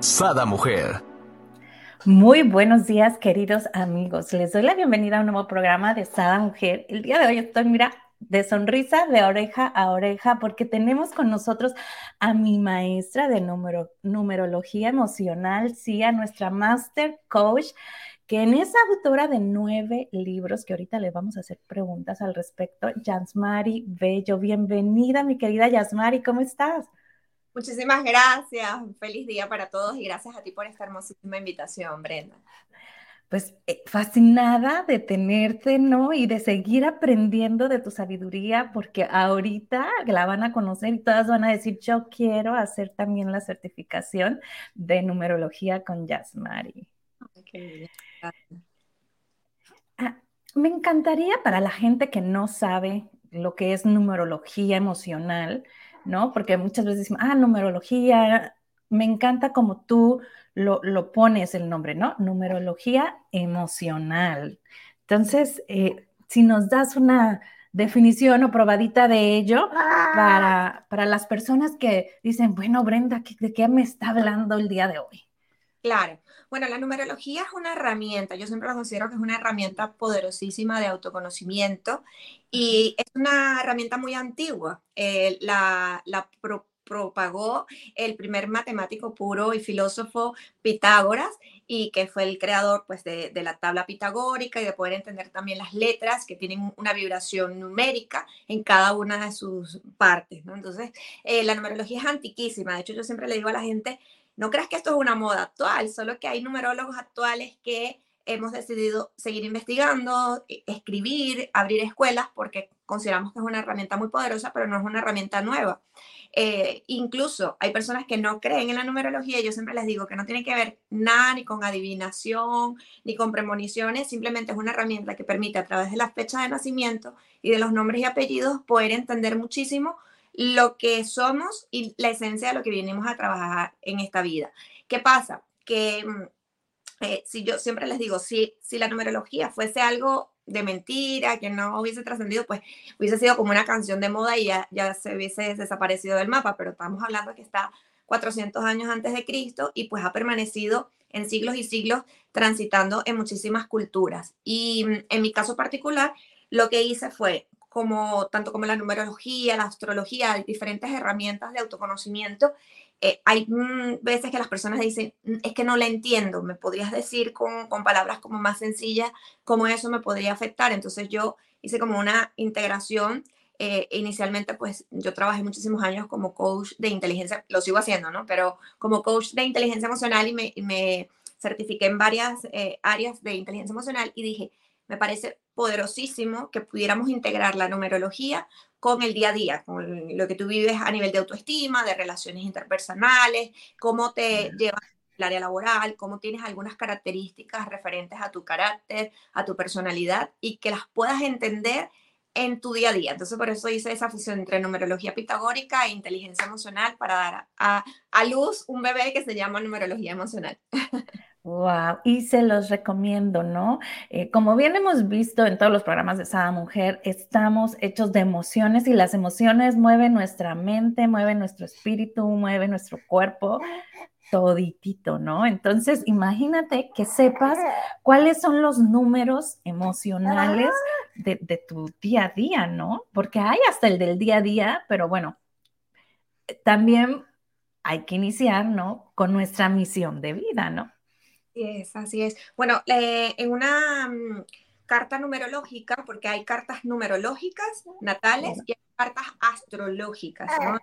Sada Mujer. Muy buenos días, queridos amigos. Les doy la bienvenida a un nuevo programa de Sada Mujer. El día de hoy estoy, mira, de sonrisa de oreja a oreja porque tenemos con nosotros a mi maestra de numerología emocional, sí, a nuestra master coach, que en esa autora de nueve libros, que ahorita le vamos a hacer preguntas al respecto, Yasmari Bello. Bienvenida, mi querida Yasmari, ¿cómo estás? Muchísimas gracias, feliz día para todos y gracias a ti por esta hermosísima invitación, Brenda. Pues eh, fascinada de tenerte, ¿no? Y de seguir aprendiendo de tu sabiduría, porque ahorita la van a conocer y todas van a decir, yo quiero hacer también la certificación de numerología con Yasmari. Ah, me encantaría para la gente que no sabe lo que es numerología emocional, ¿no? Porque muchas veces decimos, ah, numerología, me encanta como tú lo, pones el nombre, ¿no? Numerología emocional. Entonces, eh, si nos das una definición o probadita de ello para, para las personas que dicen, bueno, Brenda, ¿de qué me está hablando el día de hoy? Claro. Bueno, la numerología es una herramienta, yo siempre lo considero que es una herramienta poderosísima de autoconocimiento y es una herramienta muy antigua. Eh, la, propagó el primer matemático puro y filósofo Pitágoras y que fue el creador pues, de, la tabla pitagórica y de poder entender también las letras que tienen una vibración numérica en cada una de sus partes. ¿no? Entonces, eh, la numerología es antiquísima. De hecho, yo siempre le digo a la gente, no creas que esto es una moda actual, solo que hay numerólogos actuales que hemos decidido seguir investigando, e, escribir, abrir escuelas, porque consideramos que es una herramienta muy poderosa, pero no es una herramienta nueva. Eh, incluso hay personas que no creen en la numerología y yo siempre les digo que no tiene que ver nada ni con adivinación ni con premoniciones, simplemente es una herramienta que permite a través de la fecha de nacimiento y de los nombres y apellidos poder entender muchísimo lo que somos y la esencia de lo que venimos a trabajar en esta vida. ¿Qué pasa? Que mm, eh, si yo siempre les digo, si, si la numerología fuese algo de mentira, que no hubiese trascendido, pues hubiese sido como una canción de moda y ya, ya se hubiese desaparecido del mapa, pero estamos hablando que está 400 años antes de Cristo y pues ha permanecido en siglos y siglos transitando en muchísimas culturas. Y mm, en mi caso particular, lo que hice fue como tanto como la numerología, la astrología, hay diferentes herramientas de autoconocimiento. Eh, hay mm, veces que las personas dicen, mm, es que no la entiendo, me podrías decir con, con, palabras como más sencillas cómo eso me podría afectar. Entonces yo hice como una integración. Eh, inicialmente, pues yo trabajé muchísimos años como coach de inteligencia, lo sigo haciendo, ¿no? Pero como coach de inteligencia emocional y me, me certifiqué en varias eh, áreas de inteligencia emocional y dije, me parece poderosísimo que pudiéramos integrar la numerología con el día a día, con lo que tú vives a nivel de autoestima, de relaciones interpersonales, cómo te llevas el área laboral, cómo tienes algunas características referentes a tu carácter, a tu personalidad y que las puedas entender en tu día a día. Entonces, por eso hice esa fusión entre numerología pitagórica e inteligencia emocional para dar a, a luz un bebé que se llama numerología emocional. Wow, y se los recomiendo, ¿no? Eh, como bien hemos visto en todos los programas de Sada Mujer, estamos hechos de emociones y las emociones mueven nuestra mente, mueven nuestro espíritu, mueven nuestro cuerpo, toditito, ¿no? Entonces, imagínate que sepas cuáles son los números emocionales de, de tu día a día, ¿no? Porque hay hasta el del día a día, pero bueno, también hay que iniciar, ¿no? Con nuestra misión de vida, ¿no? Así es, así es. Bueno, eh, en una mm, carta numerológica, porque hay cartas numerológicas natales y hay cartas astrológicas, ¿no?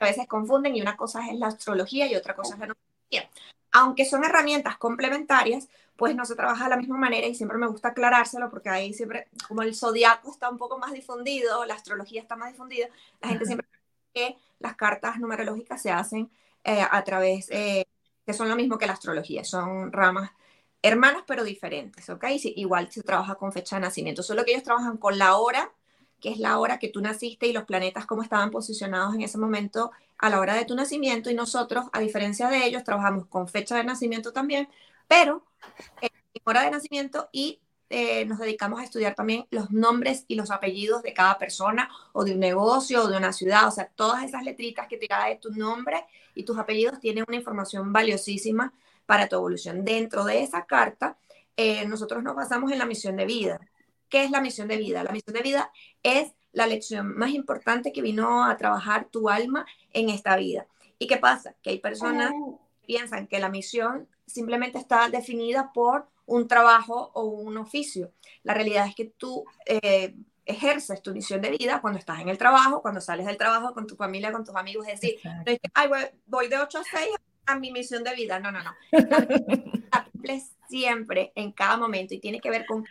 A veces confunden y una cosa es la astrología y otra cosa es la numerología. Aunque son herramientas complementarias, pues no se trabaja de la misma manera y siempre me gusta aclarárselo porque ahí siempre, como el zodiaco está un poco más difundido, la astrología está más difundida, la gente siempre que las cartas numerológicas se hacen eh, a través eh, que son lo mismo que la astrología, son ramas hermanas pero diferentes, ¿ok? igual se trabaja con fecha de nacimiento, solo que ellos trabajan con la hora, que es la hora que tú naciste y los planetas cómo estaban posicionados en ese momento a la hora de tu nacimiento y nosotros, a diferencia de ellos, trabajamos con fecha de nacimiento también, pero en hora de nacimiento y eh, nos dedicamos a estudiar también los nombres y los apellidos de cada persona o de un negocio o de una ciudad. O sea, todas esas letritas que te de tu nombre y tus apellidos tienen una información valiosísima para tu evolución. Dentro de esa carta, eh, nosotros nos basamos en la misión de vida. ¿Qué es la misión de vida? La misión de vida es la lección más importante que vino a trabajar tu alma en esta vida. ¿Y qué pasa? Que hay personas que piensan que la misión simplemente está definida por un trabajo o un oficio. La realidad es que tú eh, ejerces tu misión de vida cuando estás en el trabajo, cuando sales del trabajo con tu familia, con tus amigos, es decir, Ay, voy, de 8 a 6 a mi misión de vida. No, no, no. La siempre, en cada momento, y tiene que ver con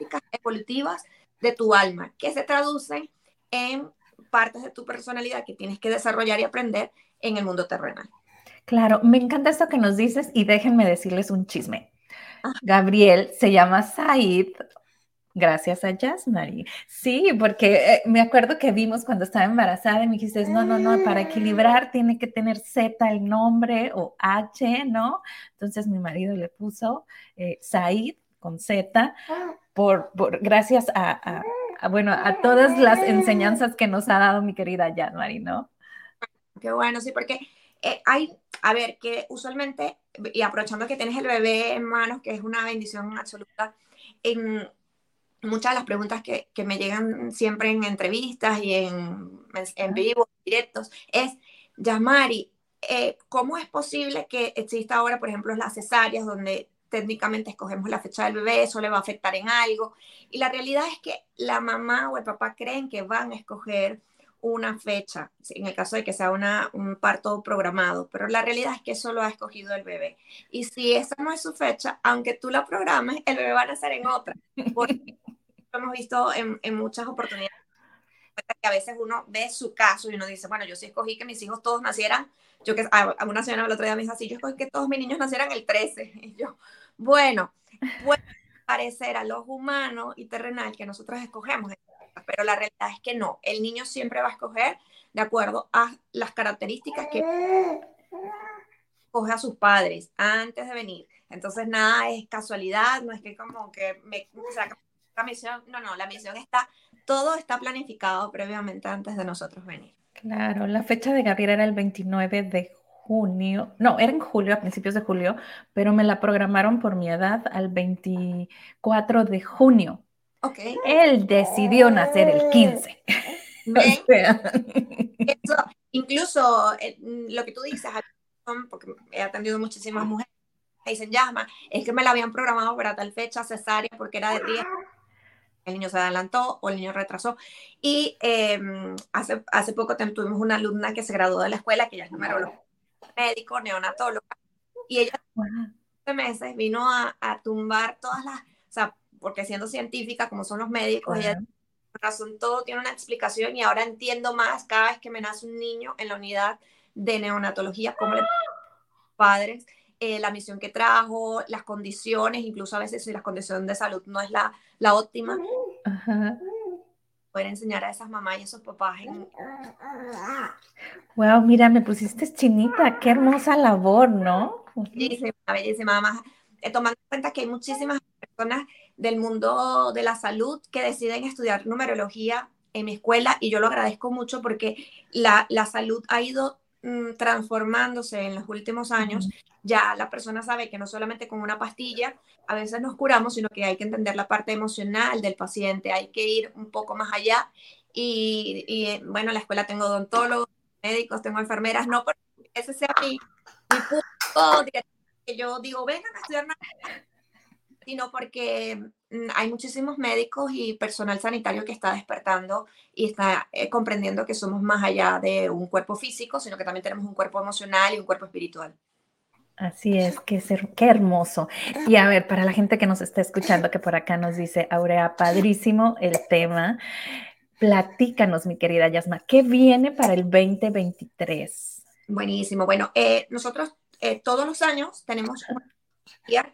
prácticas evolutivas de tu alma, que se traducen en partes de tu personalidad que tienes que desarrollar y aprender en el mundo terrenal. Claro, me encanta esto que nos dices y déjenme decirles un chisme. Gabriel se llama Said gracias a Jasmine. Sí, porque eh, me acuerdo que vimos cuando estaba embarazada y me dijiste, no, no, no, para equilibrar tiene que tener Z el nombre o H, ¿no? Entonces mi marido le puso eh, Said con Z por, gracias a, bueno, a todas las enseñanzas que nos ha dado mi querida Jasmine, ¿no? Qué bueno, sí, porque eh, hay, a ver, que usualmente, y aprovechando que tienes el bebé en manos, que es una bendición absoluta, en muchas de las preguntas que, que me llegan siempre en entrevistas y en, en vivo, directos, es, Yamari, eh, ¿cómo es posible que exista ahora, por ejemplo, las cesáreas, donde técnicamente escogemos la fecha del bebé, eso le va a afectar en algo? Y la realidad es que la mamá o el papá creen que van a escoger una fecha, en el caso de que sea una, un parto programado, pero la realidad es que eso lo ha escogido el bebé. Y si esa no es su fecha, aunque tú la programes, el bebé va a nacer en otra. Porque lo hemos visto en, en muchas oportunidades que a veces uno ve su caso y uno dice, bueno, yo sí escogí que mis hijos todos nacieran, yo que a una señora el otro día me dijo así, yo escogí que todos mis niños nacieran el 13. Y yo, bueno, puede parecer a los humanos y terrenal que nosotros escogemos pero la realidad es que no. El niño siempre va a escoger de acuerdo a las características que coge a sus padres antes de venir. Entonces nada es casualidad, no es que como que me saca la misión, no, no, la misión está, todo está planificado previamente antes de nosotros venir. Claro, la fecha de Gabriel era el 29 de junio, no, era en julio, a principios de julio, pero me la programaron por mi edad al 24 de junio. Él decidió nacer el 15. incluso eh, lo que tú dices, porque he atendido muchísimas mujeres, me dicen, llama, es que me la habían programado para tal fecha cesárea porque era de día el niño se adelantó o el niño retrasó. Y em, hace, hace poco tuvimos una alumna que se graduó de la escuela, que ya es numeróloga, médico, neonatóloga, y ella hace meses vino a, a, tumbar todas las, o sea, porque siendo científica, como son los médicos, ella razón todo tiene una explicación y ahora entiendo más cada vez que me nace un niño en la unidad de neonatología, cómo le padres, eh, la misión que trajo, las condiciones, incluso a veces si la condición de salud no es la, la óptima, poder enseñar a esas mamás y a esos papás. Wow, mira, me pusiste chinita, qué hermosa labor, ¿no? Bellísima, bellísima, además, eh, tomando en cuenta que hay muchísimas personas del mundo de la salud que deciden estudiar numerología en mi escuela y yo lo agradezco mucho porque la, la salud ha ido mm, transformándose en los últimos años. Ya la persona sabe que no solamente con una pastilla a veces nos curamos, sino que hay que entender la parte emocional del paciente, hay que ir un poco más allá. Y, y bueno, en la escuela tengo odontólogos, médicos, tengo enfermeras, no porque ese sea mi, mi punto que yo digo, vengan a estudiar sino porque mm, hay muchísimos médicos y personal sanitario que está despertando y está eh, comprendiendo que somos más allá de un cuerpo físico, sino que también tenemos un cuerpo emocional y un cuerpo espiritual. Así es, qué, ser, qué hermoso. Y a ver, para la gente que nos está escuchando, que por acá nos dice, Aurea, padrísimo el tema. Platícanos, mi querida Yasma, ¿qué viene para el 2023? Buenísimo. Bueno, eh, nosotros eh, todos los años tenemos una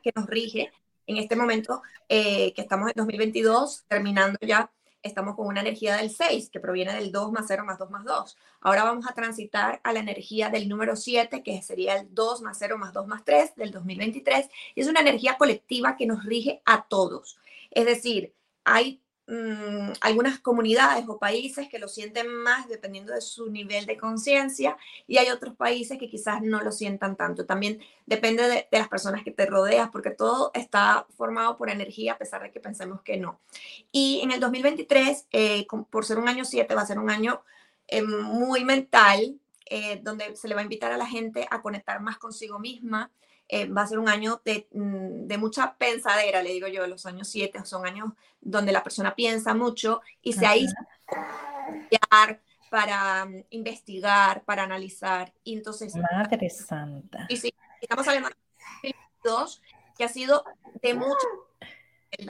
que nos rige. En este momento eh, que estamos en 2022, terminando ya, estamos con una energía del 6, que proviene del 2 más 0 más 2 más 2. Ahora vamos a transitar a la energía del número 7, que sería el 2 más 0 más 2 más 3 del 2023. Y es una energía colectiva que nos rige a todos. Es decir, hay Mm, algunas comunidades o países que lo sienten más dependiendo de su nivel de conciencia y hay otros países que quizás no lo sientan tanto. También depende de, las personas que te rodeas porque todo está formado por energía a pesar de que pensemos que no. Y en el 2023, eh, por ser un año 7, va a ser un año eh, muy mental, eh, donde se le va a invitar a la gente a conectar más consigo misma, eh, va a ser un año mm, de, mucha pensadera, le digo yo, los años siete son años donde la persona piensa mucho y se ahí para mm, investigar, para analizar. Y entonces, Madre Santa. Y sí, estamos hablando de dos, que ha sido de mucho.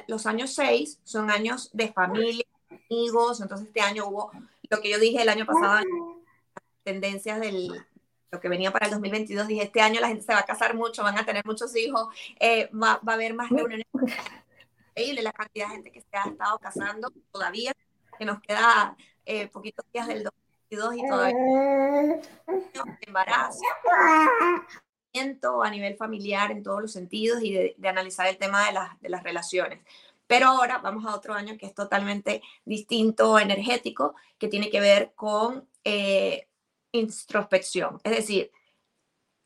Los años seis son años de familia, amigos, entonces este año hubo lo que yo dije el año pasado, tendencias del, lo que venía para el 2022, dije, este año la gente se va a casar mucho, van a tener muchos hijos, eh, va, va, a haber más reuniones. Increíble la cantidad de gente que se ha estado casando todavía, que nos queda eh, poquitos días del 2022 y todavía embarazo, a nivel familiar en todos los sentidos y de, de analizar el tema de, las de las relaciones. Pero ahora vamos a otro año que es totalmente distinto, energético, que tiene que ver con eh, introspección. Es decir,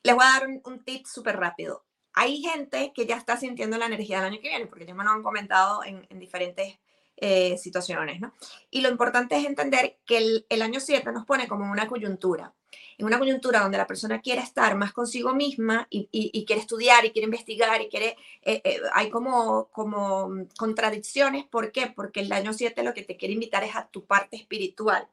les voy a dar un, tip súper rápido. Hay gente que ya está sintiendo la energía del año que viene, porque ya me lo han comentado en, diferentes eh, situaciones, ¿no? Y lo importante es entender que el, año 7 nos pone como una coyuntura, en una coyuntura donde la persona quiere estar más consigo misma y, quiere estudiar y quiere investigar y quiere, eh, eh, hay como, como contradicciones, ¿por qué? Porque el año 7 lo que te quiere invitar es a tu parte espiritual.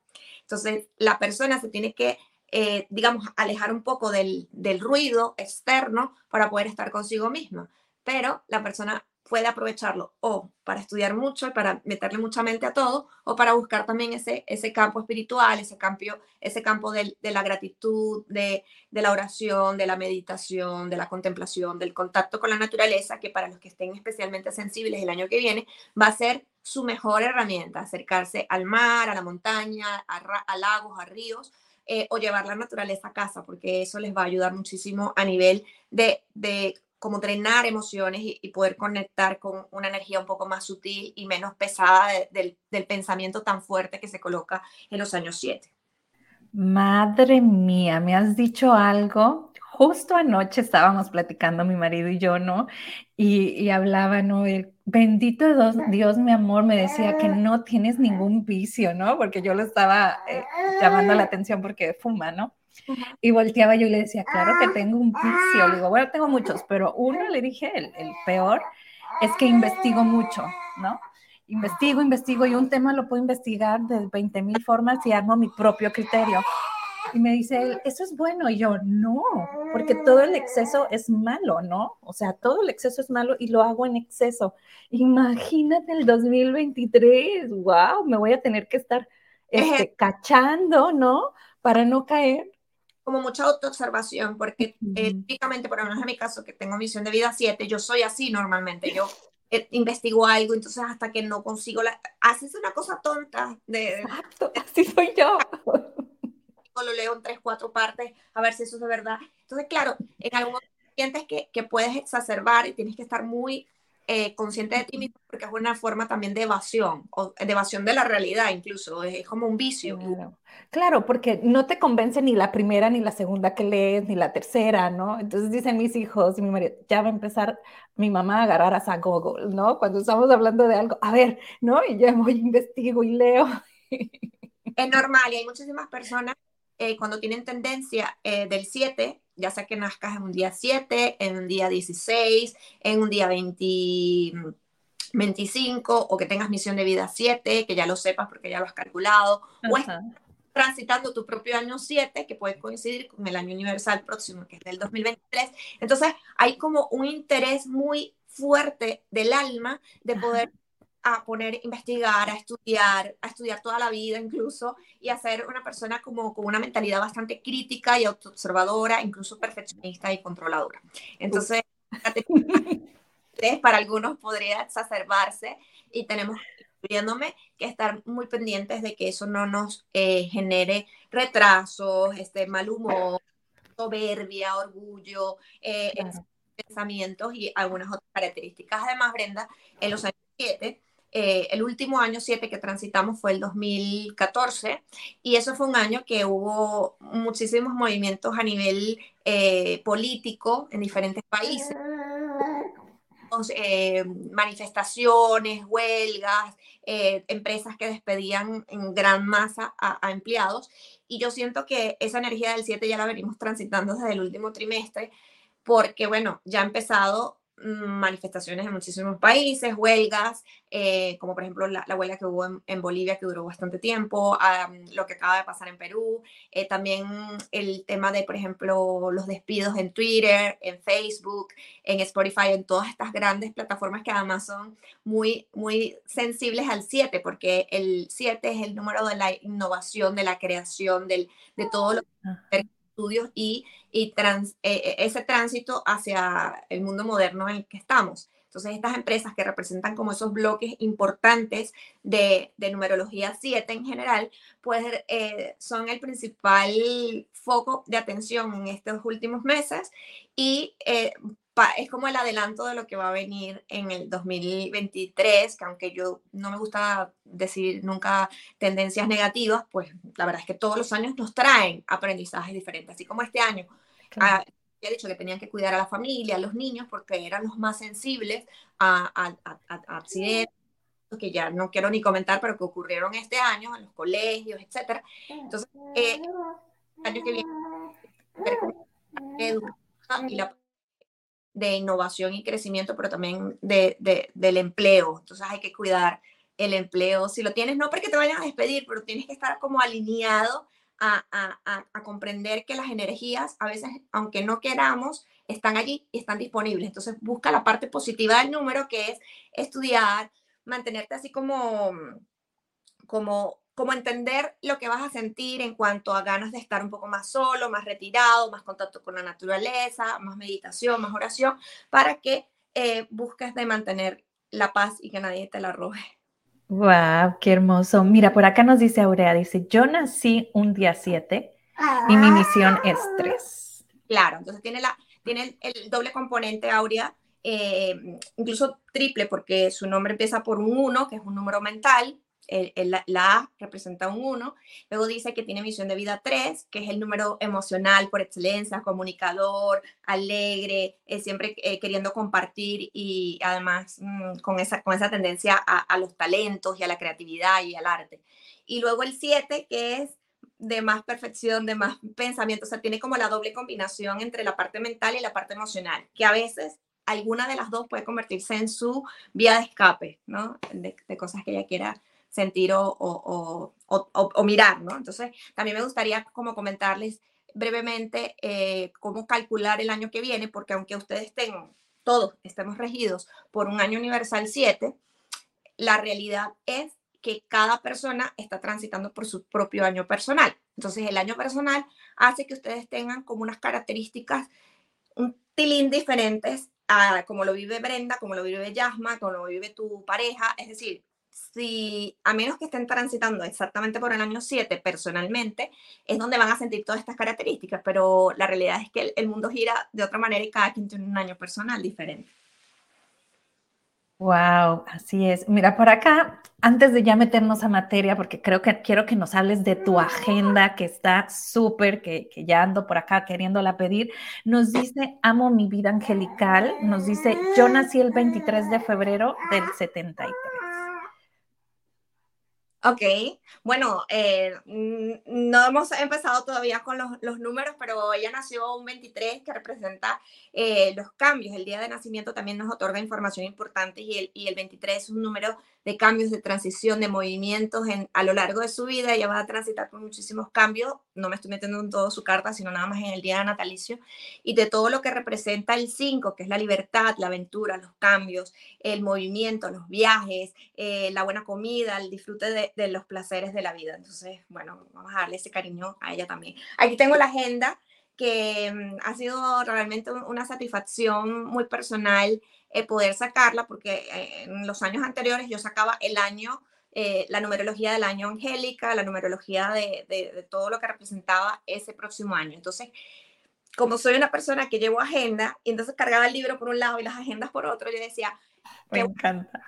Entonces, la persona se tiene que, eh, digamos, alejar un poco del, del ruido externo para poder estar consigo misma. Pero la persona puede aprovecharlo o para estudiar mucho y para meterle mucha mente a todo, o para buscar también ese, ese campo espiritual, ese campo, ese campo de, de la gratitud, de, de, la oración, de la meditación, de la contemplación, del contacto con la naturaleza, que para los que estén especialmente sensibles el año que viene va a ser su mejor herramienta, acercarse al mar, a la montaña, a, lagos, a ríos, eh, o llevar la naturaleza a casa, porque eso les va a ayudar muchísimo a nivel de como drenar emociones y, poder conectar con una energía un poco más sutil y menos pesada del, del pensamiento tan fuerte que se coloca en los años 7. Madre mía, me has dicho algo justo anoche estábamos platicando mi marido y yo, ¿no? Y, y hablaba, ¿no? El bendito Dios, Dios, mi amor, me decía que no tienes ningún vicio, ¿no? Porque yo lo estaba eh, llamando la atención porque fuma, ¿no? Y volteaba yo y le decía, claro que tengo un vicio. Le digo, bueno, tengo muchos, pero uno le dije, el, el peor, es que investigo mucho, ¿no? Investigo, investigo y un tema lo puedo investigar de 20 mil formas y armo mi propio criterio. Y me dice él, eso es bueno. Y yo, no, porque todo el exceso es malo, ¿no? O sea, todo el exceso es malo y lo hago en exceso. Imagínate el 2023, wow, me voy a tener que estar este, cachando, ¿no? Para no caer. Como mucha autoobservación, porque eh, típicamente, por lo menos en mi caso, que tengo misión de vida 7, yo soy así normalmente. Yo eh, investigo algo, entonces hasta que no consigo la... Haces una cosa tonta. De, Exacto, así soy yo lo leo en tres, cuatro partes, a ver si eso es de verdad. Entonces, claro, en algún momento sientes que, que puedes exacerbar y tienes que estar muy eh, consciente de ti mismo porque es una forma también de evasión, o de evasión de la realidad incluso, es, como un vicio. Claro. porque no te convence ni la primera, ni la segunda que lees, ni la tercera, ¿no? Entonces dicen mis hijos y mi marido, ya va a empezar mi mamá a agarrar a Google, ¿no? Cuando estamos hablando de algo, a ver, ¿no? Y ya voy, investigo y leo. Es normal y hay muchísimas personas eh, cuando tienen tendencia eh, del 7, ya sea que nazcas en un día 7, en un día 16, en un día 25, o que tengas misión de vida 7, que ya lo sepas porque ya lo has calculado, o estás transitando tu propio año 7, que puede coincidir con el año universal próximo, que es del 2023. Entonces, hay como un interés muy fuerte del alma de poder a poner, investigar, a estudiar, a estudiar toda la vida incluso, y a ser una persona como con una mentalidad bastante crítica y autoobservadora, incluso perfeccionista y controladora. Entonces, para algunos podría exacerbarse y tenemos incluyéndome, que estar muy pendientes de que eso no nos eh, genere retrasos, este mal humor, soberbia, orgullo, eh, pensamientos y algunas otras características. Además, Brenda, en los años 7, eh, el último año 7 que transitamos fue el 2014 y eso fue un año que hubo muchísimos movimientos a nivel político en diferentes países. Eh, manifestaciones, huelgas, eh, empresas que despedían en gran masa a, empleados. Y yo siento que esa energía del 7 ya la venimos transitando desde el último trimestre, porque bueno, ya ha empezado manifestaciones en muchísimos países, huelgas, eh, como por ejemplo la, huelga que hubo en, Bolivia que duró bastante tiempo, lo que acaba de pasar en Perú, eh, también el tema de, por ejemplo, los despidos en Twitter, en Facebook, en Spotify, en todas estas grandes plataformas que además son muy, muy sensibles al 7, porque el 7 es el número de la innovación, de la creación, del, de todo lo que estudios y, y trans, eh, eh, ese tránsito hacia el mundo moderno en el que estamos. Entonces, estas empresas que representan como esos bloques importantes de, de numerología 7 en general, pues eh, son el principal foco de atención en estos últimos meses y es como el adelanto de lo que va a venir en el 2023, que aunque yo no me gusta decir nunca tendencias negativas, pues la verdad es que todos los años nos traen aprendizajes diferentes, así como este año. Ah, ya he dicho que tenían que cuidar a la familia, a los niños, porque eran los más sensibles a, accidentes que ya no quiero ni comentar, pero que ocurrieron este año en los colegios, etcétera. Entonces, eh, el año que viene, y la de innovación y crecimiento, pero también de, del empleo. Entonces hay que cuidar el empleo. Si lo tienes, no porque te vayan a despedir, pero tienes que estar como alineado a, a, comprender que las energías, a veces, aunque no queramos, están allí y están disponibles. Entonces busca la parte positiva del número, que es estudiar, mantenerte así como, como como entender lo que vas a sentir en cuanto a ganas de estar un poco más solo, más retirado, más contacto con la naturaleza, más meditación, más oración, para que eh, busques de mantener la paz y que nadie te la robe. Wow, qué hermoso. Mira, por acá nos dice Aurea, dice, yo nací un día 7 y mi misión es 3. Claro, entonces tiene, la, tiene el, doble componente Aurea, eh, incluso triple, porque su nombre empieza por un 1, que es un número mental, la A representa un 1, luego dice que tiene misión de vida 3, que es el número emocional por excelencia, comunicador, alegre, eh, siempre eh, queriendo compartir y además mm, con, esa, con esa tendencia a, los talentos y a la creatividad y al arte. Y luego el 7, que es de más perfección, de más pensamiento, o sea, tiene como la doble combinación entre la parte mental y la parte emocional, que a veces alguna de las dos puede convertirse en su vía de escape, ¿no? De cosas que ella quiera sentir o, mirar, ¿no? Entonces, también me gustaría como comentarles brevemente eh, cómo calcular el año que viene, porque aunque ustedes estén, todos estemos regidos por un año universal 7, la realidad es que cada persona está transitando por su propio año personal. Entonces, el año personal hace que ustedes tengan como unas características un tilín diferentes a como lo vive Brenda, como lo vive Yasma, como lo vive tu pareja. Es decir, si, a menos que estén transitando exactamente por el año 7 personalmente, es donde van a sentir todas estas características, pero la realidad es que el, mundo gira de otra manera y cada quien tiene un año personal diferente. Wow, así es. Mira, por acá, antes de ya meternos a materia, porque creo que quiero que nos hables de tu agenda que está súper, que, que, ya ando por acá queriéndola pedir, nos dice, amo mi vida angelical, nos dice, yo nací el 23 de febrero del 73. Ok, bueno, eh, no hemos empezado todavía con los, los, números, pero ella nació un 23 que representa eh, los cambios. El día de nacimiento también nos otorga información importante y el, y el 23 es un número de cambios, de transición, de movimientos en, a lo largo de su vida. Ella va a transitar por muchísimos cambios. No me estoy metiendo en todo su carta, sino nada más en el día de natalicio. Y de todo lo que representa el 5, que es la libertad, la aventura, los cambios, el movimiento, los viajes, eh, la buena comida, el disfrute de, de los placeres de la vida. Entonces, bueno, vamos a darle ese cariño a ella también. Aquí tengo la agenda que mm, ha sido realmente una satisfacción muy personal eh, poder sacarla, porque eh, en los años anteriores yo sacaba el año, eh, la numerología del año angélica, la numerología de, de, todo lo que representaba ese próximo año. Entonces, como soy una persona que llevo agenda, y entonces cargaba el libro por un lado y las agendas por otro, yo decía, me encanta.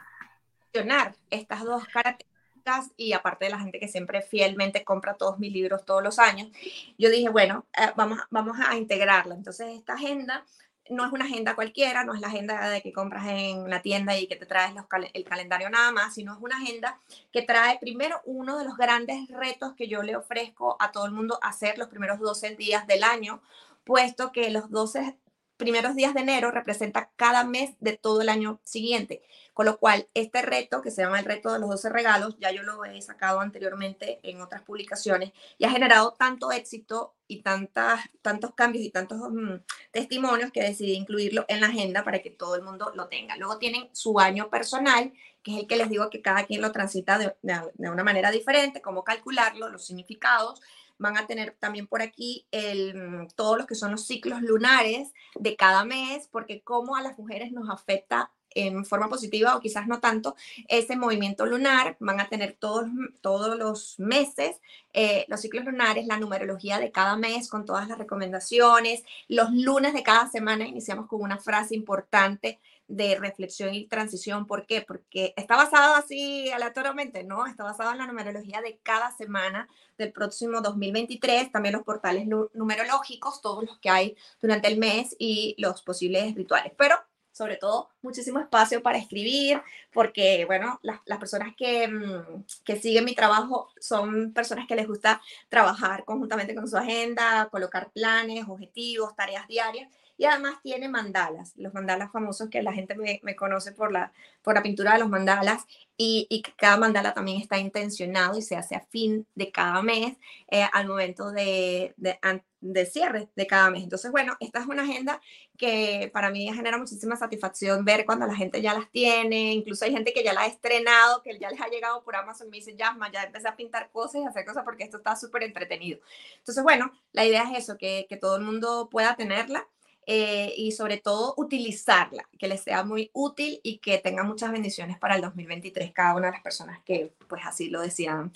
Estas dos características y aparte de la gente que siempre fielmente compra todos mis libros todos los años, yo dije, bueno, vamos, vamos a integrarla. Entonces, esta agenda no es una agenda cualquiera, no es la agenda de que compras en la tienda y que te traes el calendario nada más, sino es una agenda que trae primero uno de los grandes retos que yo le ofrezco a todo el mundo hacer los primeros 12 días del año, puesto que los 12 primeros días de enero representa cada mes de todo el año siguiente. Con lo cual, este reto, que se llama el reto de los 12 regalos, ya yo lo he sacado anteriormente en otras publicaciones y ha generado tanto éxito y tantas, tantos cambios y tantos mm, testimonios que decidí incluirlo en la agenda para que todo el mundo lo tenga. Luego tienen su año personal, que es el que les digo que cada quien lo transita de, de una manera diferente, cómo calcularlo, los significados van a tener también por aquí mm, todos los que son los ciclos lunares de cada mes, porque cómo a las mujeres nos afecta en forma positiva o quizás no tanto ese movimiento lunar. Van a tener todos, todos los meses eh, los ciclos lunares, la numerología de cada mes con todas las recomendaciones. Los lunes de cada semana iniciamos con una frase importante de reflexión y transición. ¿Por qué? Porque está basado así aleatoriamente, ¿no? Está basado en la numerología de cada semana del próximo 2023, también los portales numerológicos, todos los que hay durante el mes y los posibles rituales. Pero sobre todo muchísimo espacio para escribir, porque, bueno, las, las personas que, mm, que, siguen mi trabajo son personas que les gusta trabajar conjuntamente con su agenda, colocar planes, objetivos, tareas diarias, y además tiene mandalas, los mandalas famosos que la gente me, me conoce por la, por la pintura de los mandalas y, y, cada mandala también está intencionado y se hace a fin de cada mes eh, al momento de, de, de, cierre de cada mes. Entonces, bueno, esta es una agenda que para mí genera muchísima satisfacción ver cuando la gente ya las tiene, incluso hay gente que ya la ha estrenado, que ya les ha llegado por Amazon y me dice, ya, ya empecé a pintar cosas y hacer cosas porque esto está súper entretenido. Entonces, bueno, la idea es eso, que, que todo el mundo pueda tenerla. Eh, y sobre todo utilizarla, que les sea muy útil y que tenga muchas bendiciones para el 2023 cada una de las personas que pues así lo decían.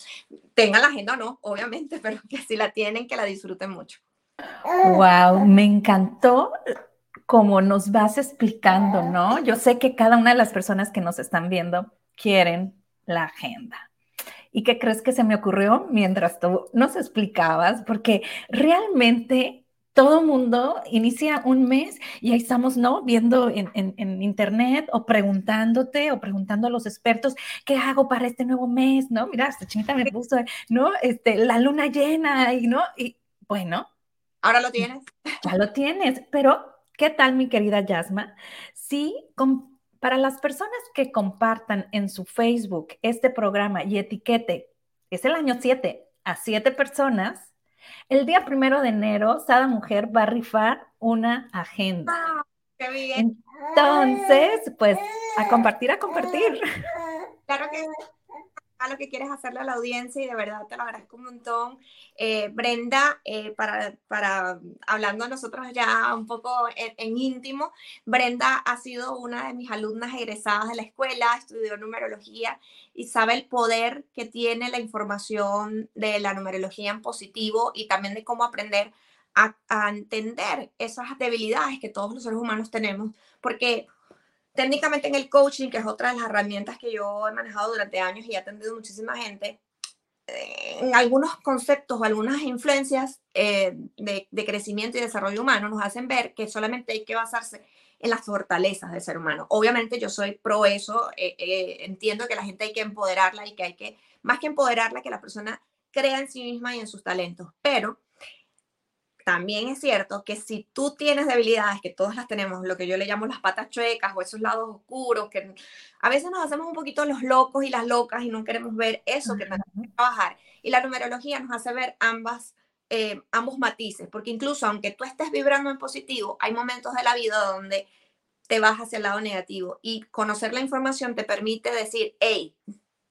Tengan la agenda o no, obviamente, pero que si la tienen, que la disfruten mucho. Wow, me encantó como nos vas explicando, ¿no? Yo sé que cada una de las personas que nos están viendo quieren la agenda. ¿Y qué crees que se me ocurrió mientras tú nos explicabas? Porque realmente todo mundo inicia un mes y ahí estamos, ¿no? Viendo en, internet o preguntándote o preguntando a los expertos, ¿qué hago para este nuevo mes? ¿No? Mira, esta chinita me puso, ¿no? Este, la luna llena y, ¿no? Y bueno. Ahora lo tienes. Ya lo tienes, pero ¿qué tal, mi querida Yasma? Sí, para las personas que compartan en su Facebook este programa y etiquete, es el año 7, a 7 personas, el día primero de enero, Sada Mujer va a rifar una agenda. Ah, ¡Qué bien! Entonces, pues a compartir, a compartir. Claro que lo que quieres hacerle a la audiencia y de verdad te lo agradezco un montón. Eh, Brenda, eh, para, para, hablando nosotros ya un poco en, íntimo, Brenda ha sido una de mis alumnas egresadas de la escuela, estudió numerología y sabe el poder que tiene la información de la numerología en positivo y también de cómo aprender a, a entender esas debilidades que todos los seres humanos tenemos, porque técnicamente en el coaching, que es otra de las herramientas que yo he manejado durante años y he atendido muchísima gente, en algunos conceptos o algunas influencias eh, de, de, crecimiento y desarrollo humano nos hacen ver que solamente hay que basarse en las fortalezas del ser humano. Obviamente yo soy pro eso, eh, eh, entiendo que la gente hay que empoderarla y que hay que, más que empoderarla, que la persona crea en sí misma y en sus talentos, pero también es cierto que si tú tienes debilidades, que todas las tenemos, lo que yo le llamo las patas chuecas o esos lados oscuros, que a veces nos hacemos un poquito los locos y las locas y no queremos ver eso que tenemos que trabajar. Y la numerología nos hace ver ambas, eh, ambos matices, porque incluso aunque tú estés vibrando en positivo, hay momentos de la vida donde te vas hacia el lado negativo y conocer la información te permite decir, hey,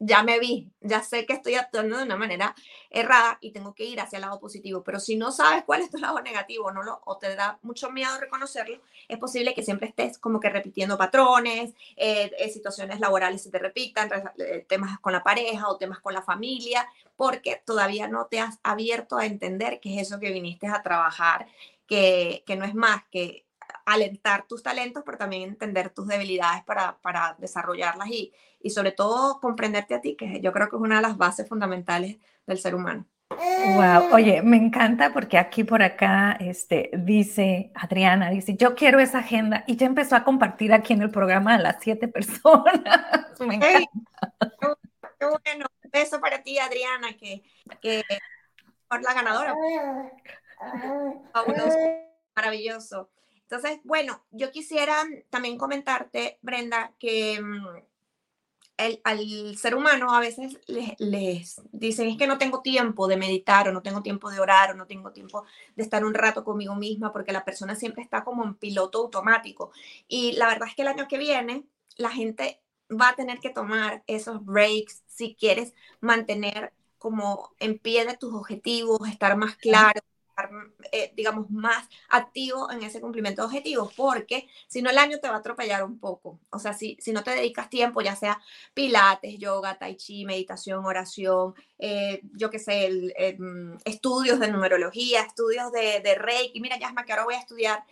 ya me vi, ya sé que estoy actuando de una manera errada y tengo que ir hacia el lado positivo. Pero si no sabes cuál es tu lado negativo no lo, o te da mucho miedo reconocerlo, es posible que siempre estés como que repitiendo patrones, eh, eh, situaciones laborales se te repitan, eh, temas con la pareja o temas con la familia, porque todavía no te has abierto a entender qué es eso que viniste a trabajar, que, que no es más que alentar tus talentos, pero también entender tus debilidades para, para desarrollarlas y, y sobre todo comprenderte a ti, que yo creo que es una de las bases fundamentales del ser humano. Wow, oye, me encanta porque aquí por acá este, dice Adriana, dice, yo quiero esa agenda y ya empezó a compartir aquí en el programa a las siete personas. Me encanta. qué, bueno, un beso para ti, Adriana, que, que por la ganadora. Fabuloso, maravilloso. Entonces, bueno, yo quisiera también comentarte, Brenda, que mm, el, al ser humano a veces les, dicen es que no tengo tiempo de meditar o no tengo tiempo de orar o no tengo tiempo de estar un rato conmigo misma porque la persona siempre está como en piloto automático. Y la verdad es que el año que viene la gente va a tener que tomar esos breaks si quieres mantener como en pie de tus objetivos, estar más claro, eh, digamos, más activo en ese cumplimiento de objetivos, porque si no el año te va a atropellar un poco. O sea, si, si no te dedicas tiempo, ya sea pilates, yoga, tai chi, meditación, oración, eh, yo qué sé, mm, estudios de numerología, estudios de, de reiki, mira, Yasma, que ahora voy a estudiar,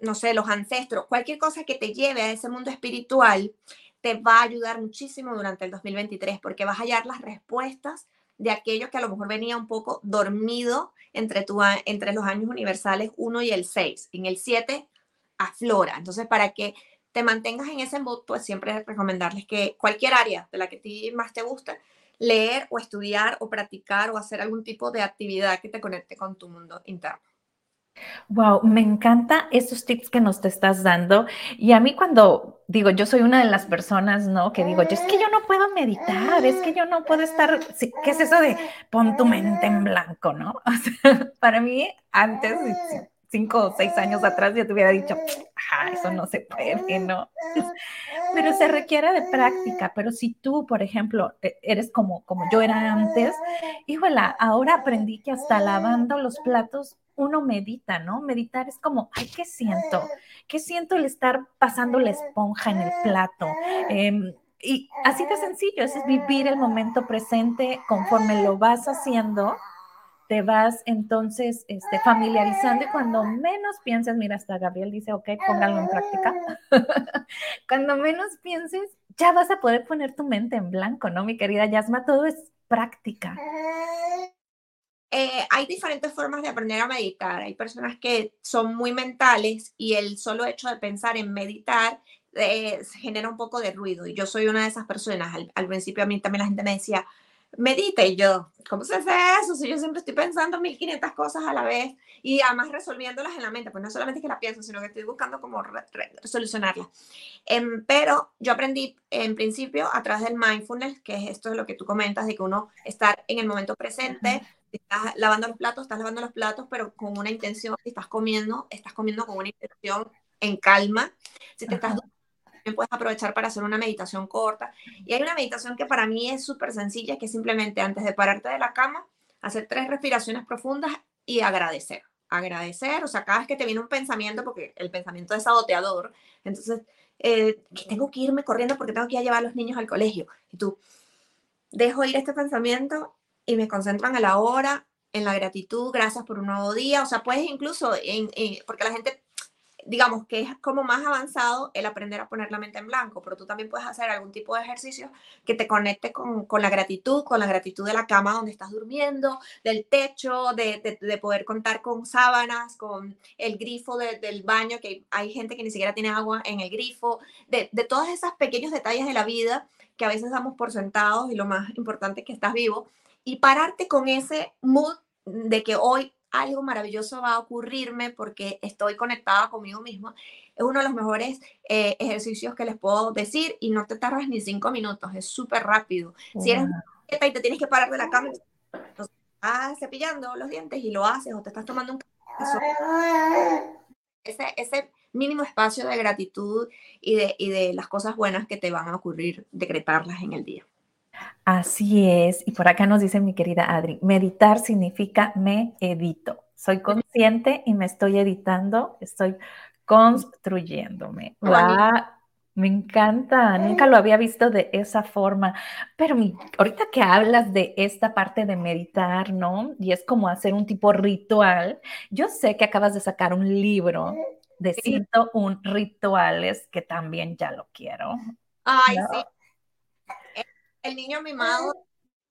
no sé, los ancestros, cualquier cosa que te lleve a ese mundo espiritual, te va a ayudar muchísimo durante el 2023, porque vas a hallar las respuestas de aquellos que a lo mejor venía un poco dormido entre, tu, entre los años universales 1 y el 6. En el 7 aflora. Entonces, para que te mantengas en ese mood, pues siempre recomendarles que cualquier área de la que a ti más te guste, leer o estudiar o practicar o hacer algún tipo de actividad que te conecte con tu mundo interno. Wow, me encanta esos tips que nos te estás dando. Y a mí cuando digo, yo soy una de las personas, ¿no? Que digo, yo es que yo no puedo meditar, es que yo no puedo estar, ¿qué es eso de pon tu mente en blanco, ¿no? Para mí, antes, cinco o seis años atrás, yo te hubiera dicho, ah, eso no se puede, ¿no? Pero se requiere de práctica. Pero si tú, por ejemplo, e, eres como, como yo era antes, híjola, ahora aprendí que hasta lavando los platos uno medita, ¿no? Meditar es como, ay, ¿qué siento? ¿Qué siento el estar pasando la esponja en el plato? Em, y así de sencillo, es vivir el momento presente conforme lo vas haciendo, te vas entonces este, familiarizando y cuando menos pienses, mira, hasta Gabriel dice, ok, póngalo en práctica. cuando menos pienses, ya vas a poder poner tu mente en blanco, ¿no, mi querida Yasma? Todo es práctica. Eh, hay diferentes formas de aprender a meditar. Hay personas que son muy mentales y el solo hecho de pensar en meditar eh, genera un poco de ruido. Y yo soy una de esas personas. Al, principio a mí también la gente me decía, medita. Y yo, ¿cómo se hace eso? Si yo siempre estoy pensando 1500 cosas a la vez y además resolviéndolas en la mente. Pues no solamente que la pienso, sino que estoy buscando cómo solucionarlas. Em, pero yo aprendí en principio a través del mindfulness, que es esto de lo que tú comentas, de que uno estar en el momento presente estás lavando los platos, estás lavando los platos, pero con una intención, si estás comiendo, estás comiendo con una intención en calma. Si te estás también puedes aprovechar para hacer una meditación corta. Y hay una meditación que para mí es súper sencilla, que es simplemente antes de pararte de la cama, hacer tres respiraciones profundas y agradecer. Agradecer, o sea, cada vez que te viene un pensamiento, porque el pensamiento es saboteador, entonces, eh, que tengo que irme corriendo porque tengo que ir a llevar a los niños al colegio. Y tú, dejo ir este pensamiento y me concentran a la hora, en la gratitud, gracias por un nuevo día. O sea, puedes incluso, en, porque la gente digamos que es como más avanzado el aprender a poner la mente en blanco, pero tú también puedes hacer algún tipo de ejercicio que te conecte con, con la gratitud, con la gratitud de la cama donde estás durmiendo, del techo, de, de, poder contar con sábanas, con el grifo del baño, que hay gente que ni siquiera tiene agua en el grifo, de, de todos esos pequeños detalles de la vida que a veces damos por sentados y lo más importante es que estás vivo, y pararte con ese mood de que hoy algo maravilloso va a ocurrirme porque estoy conectada conmigo misma, es uno de los mejores eh, ejercicios que les puedo decir y no te tardas ni cinco minutos, es súper rápido. Si eres y te tienes que parar de la cama, estás cepillando los dientes y lo haces o te estás tomando un ese, ese mínimo espacio de gratitud y de, y de las cosas buenas que te van a ocurrir, decretarlas en el día. Así es. Y por acá nos dice mi querida Adri, meditar significa me edito. Soy consciente y me estoy editando, estoy construyéndome. me encanta, nunca lo había visto de esa forma. Pero ahorita que hablas de esta parte de meditar, ¿no? Y es como hacer un tipo ritual. Yo sé que acabas de sacar un libro de 101 rituales que también ya lo quiero. Ay, sí el niño mimado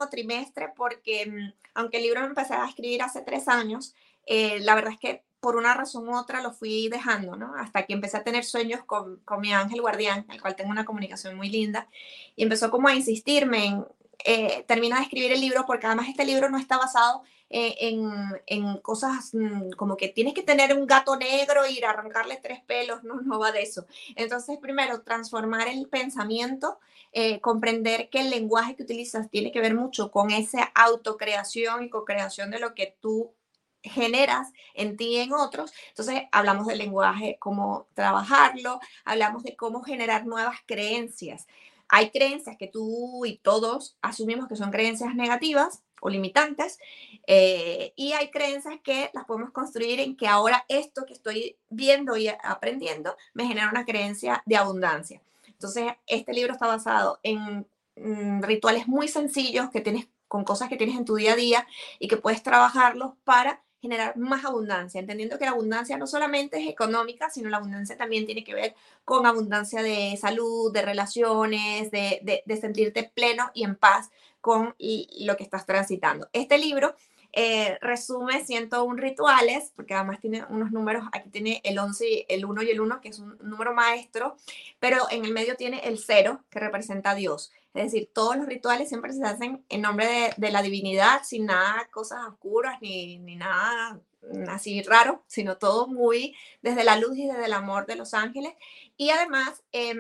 trimestre porque mm, aunque el libro me empecé a escribir hace tres años, eh, la verdad es que por una razón u otra lo fui dejando, ¿no? Hasta que empecé a tener sueños con, con mi ángel guardián, al cual tengo una comunicación muy linda, y empezó como a insistirme en, eh, termina de escribir el libro, porque además este libro no está basado en, en, cosas mm, como que tienes que tener un gato negro y ir a arrancarle tres pelos, no, no va de eso. Entonces, primero, transformar el pensamiento eh, comprender que el lenguaje que utilizas tiene que ver mucho con esa autocreación y co-creación de lo que tú generas en ti y en otros. Entonces, hablamos del lenguaje, cómo trabajarlo, hablamos de cómo generar nuevas creencias. Hay creencias que tú y todos asumimos que son creencias negativas o limitantes, eh, y hay creencias que las podemos construir en que ahora esto que estoy viendo y aprendiendo me genera una creencia de abundancia. Entonces, este libro está basado en mm, rituales muy sencillos que tienes con cosas que tienes en tu día a día y que puedes trabajarlos para generar más abundancia, entendiendo que la abundancia no solamente es económica, sino la abundancia también tiene que ver con abundancia de salud, de relaciones, de, de sentirte pleno y en paz con lo que estás transitando. Este libro eh, resume 101 rituales, porque además tiene unos números, aquí tiene el 11, el 1 y el 1, que es un número maestro, pero en el medio tiene el 0, que representa a Dios. Es decir, todos los rituales siempre se hacen en nombre de, de la divinidad, sin nada, cosas oscuras, ni, ni nada así raro, sino todo muy desde la luz y desde el amor de los ángeles. Y además, em,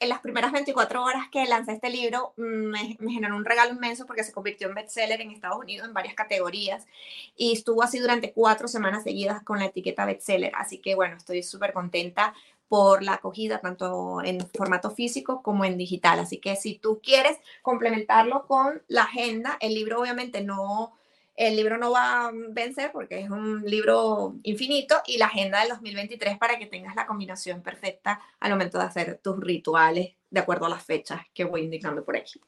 en las primeras 24 horas que lancé este libro, me, me, generó un regalo inmenso porque se convirtió en bestseller en Estados Unidos en varias categorías y estuvo así durante cuatro semanas seguidas con la etiqueta bestseller. Así que bueno, estoy súper contenta por la acogida tanto en formato físico como en digital. Así que si tú quieres complementarlo con la agenda, el libro obviamente no el libro no va a vencer porque es un libro infinito y la agenda del 2023 para que tengas la combinación perfecta al momento de hacer tus rituales de acuerdo a las fechas que voy indicando por aquí.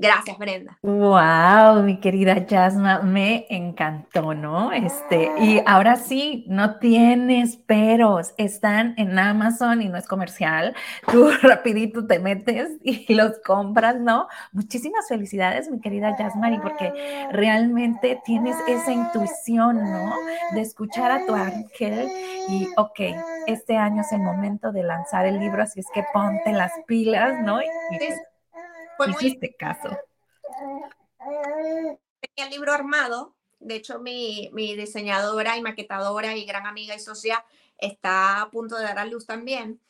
Gracias, Brenda. Wow, mi querida Yasma, me encantó, ¿no? Este, y ahora sí, no tienes peros, están en Amazon y no es comercial. Tú rapidito te metes y los compras, ¿no? Muchísimas felicidades, mi querida Yasmari, porque realmente tienes esa intuición, ¿no? De escuchar a tu ángel y, ok, este año es el momento de lanzar el libro, así es que ponte las pilas, ¿no? Fue Hiciste caso. Tenía el libro armado. De hecho, mi, mi diseñadora y maquetadora y gran amiga y socia está a punto de dar a luz también.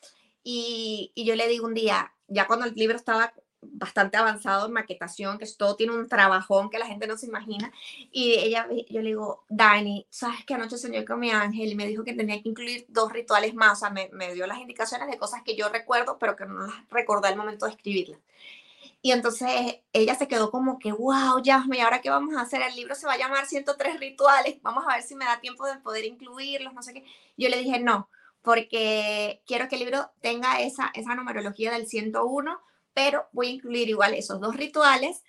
Y, y, yo le digo un día, ya cuando el libro estaba bastante avanzado en maquetación, que todo tiene un trabajón que la gente no se imagina, y ella, yo le digo, Dani, ¿sabes que anoche soñé con mi ángel y me dijo que tenía que incluir dos rituales más? O sea, me, me dio las indicaciones de cosas que yo recuerdo, pero que no las recordé al momento de escribirlas. Y entonces ella se quedó como que, wow, Jasmine, ¿ahora qué vamos a hacer? El libro se va a llamar 103 rituales, vamos a ver si me da tiempo de poder incluirlos, no sé qué. Yo le dije, no, porque quiero que el libro tenga esa, esa numerología del 101, pero voy a incluir igual esos dos rituales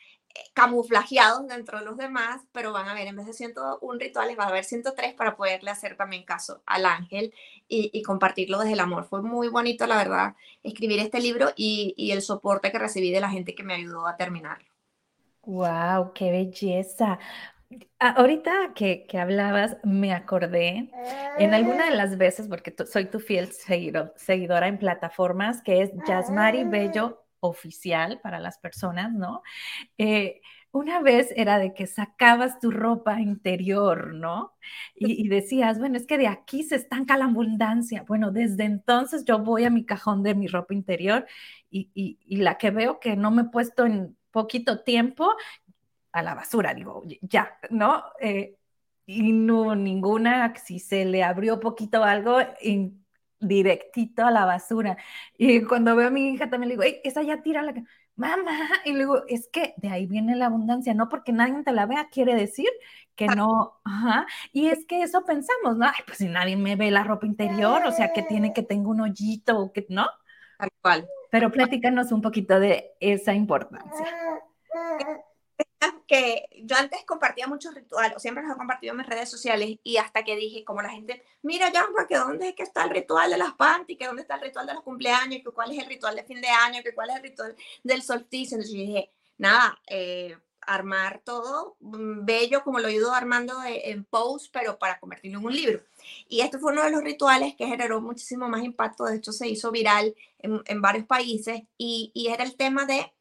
camuflajeados dentro de los demás, pero van a ver, en vez de 101 rituales, va a haber 103 para poderle hacer también caso al ángel y, compartirlo desde el amor. Fue muy bonito, la verdad, escribir este libro y, y, el soporte que recibí de la gente que me ayudó a terminarlo. ¡Wow! ¡Qué belleza! Ahorita que, que, hablabas, me acordé en alguna de las veces, porque soy tu fiel seguidora en plataformas, que es Yasmari Bello Oficial para las personas, ¿no? Eh, una vez era de que sacabas tu ropa interior, ¿no? Y, decías, bueno, es que de aquí se estanca la abundancia. Bueno, desde entonces yo voy a mi cajón de mi ropa interior y, y la que veo que no me he puesto en poquito tiempo, a la basura, digo, ya, ¿no? Eh, y no, ninguna, si se le abrió poquito algo, directito a la basura. Y cuando veo a mi hija también le digo, esa ya tira la... Mamá, y le digo, es que de ahí viene la abundancia, no porque nadie te la vea, quiere decir que no, ajá. Y es que eso pensamos, ¿no? Ay, pues si nadie me ve la ropa interior, o sea, que tiene que tengo un hoyito, o que, ¿no? Tal cual. Pero platícanos un poquito de esa importancia que yo antes compartía muchos rituales, siempre los he compartido en mis redes sociales, y hasta que dije, como la gente, mira, ya, que dónde es que está el ritual de las panty, que dónde está el ritual de los cumpleaños, que cuál es el ritual de fin de año, que cuál es el ritual del solsticio. Entonces yo dije, nada, eh, armar todo mm, bello como lo he ido armando en post, pero para convertirlo en un libro. Y este fue uno de los rituales que generó muchísimo más impacto, de hecho se hizo viral en, en varios países, y, y era el tema de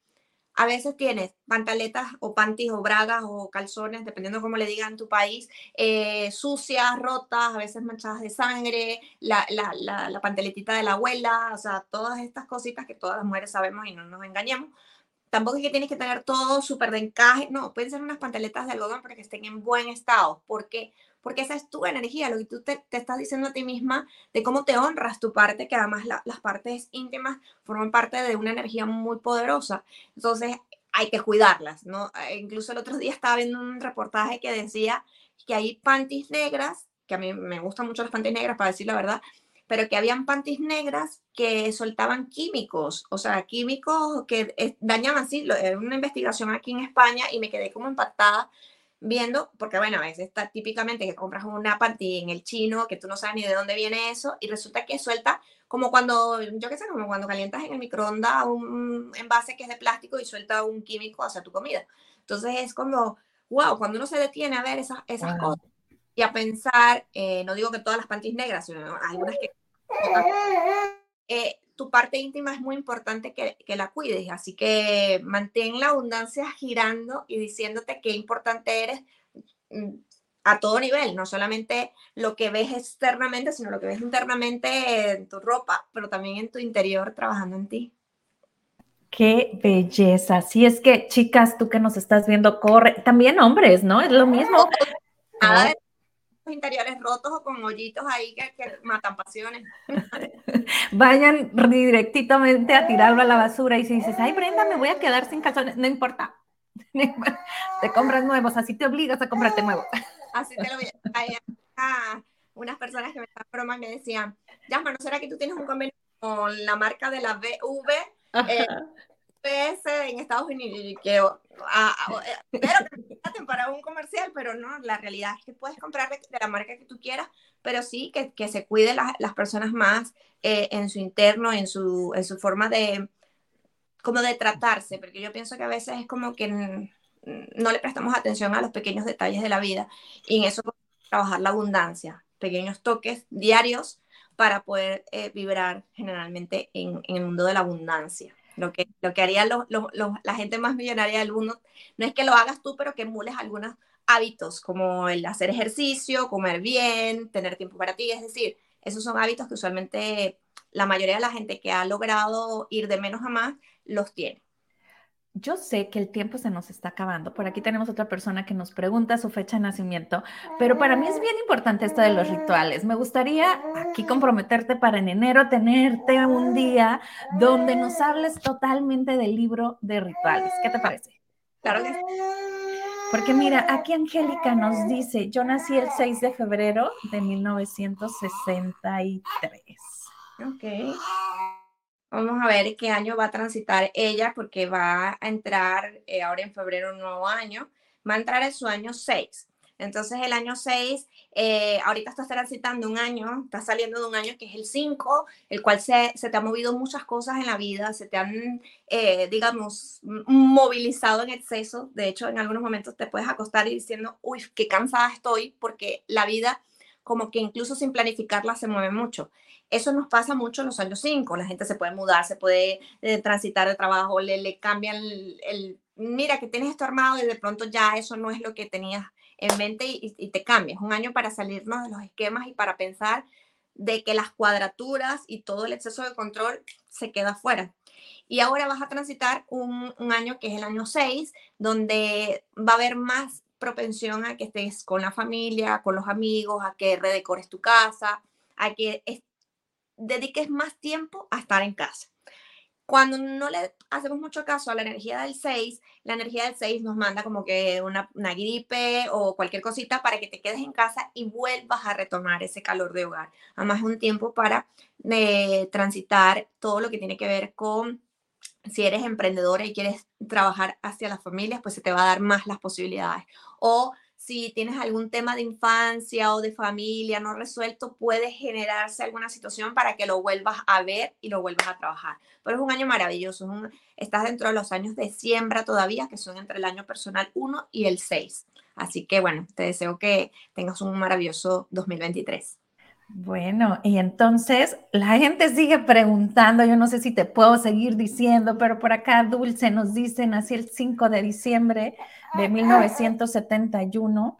a veces tienes pantaletas o panties o bragas o calzones, dependiendo cómo le digan en tu país, eh, sucias, rotas, a veces manchadas de sangre, la, la, la, la, pantaletita de la abuela, o sea, todas estas cositas que todas las mujeres sabemos y no nos engañemos. Tampoco es que tienes que tener todo súper de encaje, no, pueden ser unas pantaletas de algodón para que estén en buen estado. ¿Por qué? Porque esa es tu energía, lo que tú te, te estás diciendo a ti misma de cómo te honras tu parte, que además las partes íntimas forman parte de una energía muy poderosa. Entonces, hay que cuidarlas, ¿no? Eh, incluso el otro día estaba viendo un reportaje que decía que hay panties negras, que a mí me gustan mucho las panties negras, para decir la verdad, pero que habían panties negras que soltaban químicos, o sea, químicos que eh, dañaban, sí, una investigación aquí en España y me quedé como impactada viendo, porque bueno, a veces está típicamente que compras una panty en el chino, que tú no sabes ni de dónde viene eso, y resulta que suelta como cuando, yo qué sé, como cuando calientas en el microondas un envase que es de plástico y suelta un químico hacia tu comida. Entonces es como, wow, cuando uno se detiene a ver esas, esas cosas y a pensar, eh, no digo que todas las panties negras, sino algunas que... Eh, tu parte íntima es muy importante que, que, la cuides, así que mantén la abundancia girando y diciéndote qué importante eres mm, a todo nivel, no solamente lo que ves externamente, sino lo que ves internamente en tu ropa, pero también en tu interior trabajando en ti. Qué belleza. Si es que, chicas, tú que nos estás viendo, corre. También hombres, ¿no? Es lo mismo. Nada interiores rotos o con hoyitos ahí que, matan pasiones. Vayan directamente a tirarlo a la basura y si dices, ay Brenda, me voy a quedar sin calzones, no importa. te compras nuevos, así te obligas a comprarte nuevos. Así te lo voy a... Unas personas que me están broma me decían, ya, ¿no será que tú tienes un convenio con la marca de la BV? Eh, en Estados Unidos y quiero pero que para un comercial, pero no, la realidad es que puedes comprar de, la marca que tú quieras, pero sí que, que se cuide las personas más eh, en su interno, en su, en su forma de, como de tratarse, porque yo pienso que a veces es como que no le prestamos atención a los pequeños detalles de la vida y en eso trabajar la abundancia, pequeños toques diarios para poder eh, vibrar generalmente en, en el mundo de la abundancia. Lo que, lo que haría la gente más millonaria del mundo no es que lo hagas tú, pero que emules algunos hábitos, como el hacer ejercicio, comer bien, tener tiempo para ti. Es decir, esos son hábitos que usualmente la mayoría de la gente que ha logrado ir de menos a más los tiene. Yo sé que el tiempo se nos está acabando. Por aquí tenemos otra persona que nos pregunta su fecha de nacimiento, pero para mí es bien importante esto de los rituales. Me gustaría aquí comprometerte para en enero tenerte un día donde nos hables totalmente del libro de rituales. ¿Qué te parece? Claro que sí. Porque mira, aquí Angélica nos dice, yo nací el 6 de febrero de 1963. Ok. Vamos a ver qué año va a transitar ella, porque va a entrar eh, ahora en febrero un nuevo año. Va a entrar en su año 6. Entonces, el año 6, eh, ahorita estás transitando un año, estás saliendo de un año que es el 5, el cual se, se, te ha movido muchas cosas en la vida, se te han, eh, digamos, movilizado en exceso. De hecho, en algunos momentos te puedes acostar y diciendo, uy, qué cansada estoy, porque la vida, como que incluso sin planificarla, se mueve mucho. Eso nos pasa mucho en los años 5. La gente se puede mudar, se puede eh, transitar de trabajo, le, le cambian el, mira que tienes esto armado y de pronto ya eso no es lo que tenías en mente y, te cambias. Un año para salirnos de los esquemas y para pensar de que las cuadraturas y todo el exceso de control se queda fuera. Y ahora vas a transitar un, año que es el año 6, donde va a haber más propensión a que estés con la familia, con los amigos, a que redecores tu casa, a que dediques más tiempo a estar en casa. Cuando no le hacemos mucho caso a la energía del 6, la energía del 6 nos manda como que una, una, gripe o cualquier cosita para que te quedes en casa y vuelvas a retomar ese calor de hogar. Además es un tiempo para eh, transitar todo lo que tiene que ver con si eres emprendedora y quieres trabajar hacia las familias, pues se te va a dar más las posibilidades. O si tienes algún tema de infancia o de familia no resuelto, puede generarse alguna situación para que lo vuelvas a ver y lo vuelvas a trabajar. Pero es un año maravilloso, un, estás dentro de los años de siembra todavía, que son entre el año personal 1 y el 6. Así que bueno, te deseo que tengas un maravilloso 2023. Bueno, y entonces la gente sigue preguntando, yo no sé si te puedo seguir diciendo, pero por acá Dulce nos dice, nací el 5 de diciembre de 1971,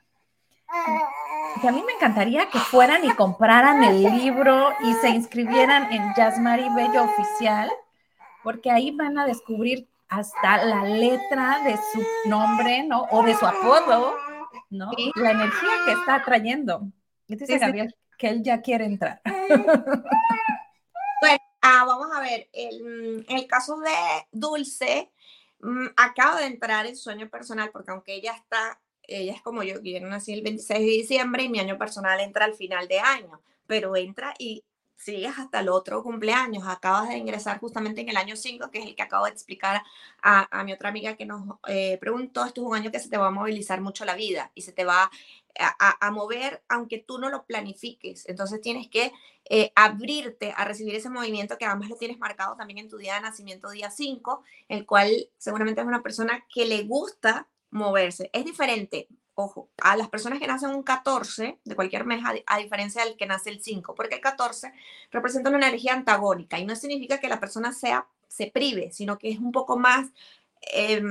que a mí me encantaría que fueran y compraran el libro y se inscribieran en Yasmari Bello Oficial, porque ahí van a descubrir hasta la letra de su nombre, ¿no? O de su apodo, ¿no? La energía que está trayendo. Dice Gabriel que él ya quiere entrar. Bueno, ah, vamos a ver, el, el caso de Dulce mm, acaba de entrar en sueño personal, porque aunque ella está, ella es como yo, yo nací el 26 de diciembre y mi año personal entra al final de año, pero entra y sigues hasta el otro cumpleaños, acabas de ingresar justamente en el año 5, que es el que acabo de explicar a, a mi otra amiga que nos eh, preguntó, esto es un año que se te va a movilizar mucho la vida y se te va a, a mover aunque tú no lo planifiques, entonces tienes que eh, abrirte a recibir ese movimiento que además lo tienes marcado también en tu día de nacimiento, día 5, el cual seguramente es una persona que le gusta moverse. Es diferente, ojo, a las personas que nacen un 14 de cualquier mes, a, a, diferencia del que nace el 5, porque el 14 representa una energía antagónica y no significa que la persona sea, se prive, sino que es un poco más eh,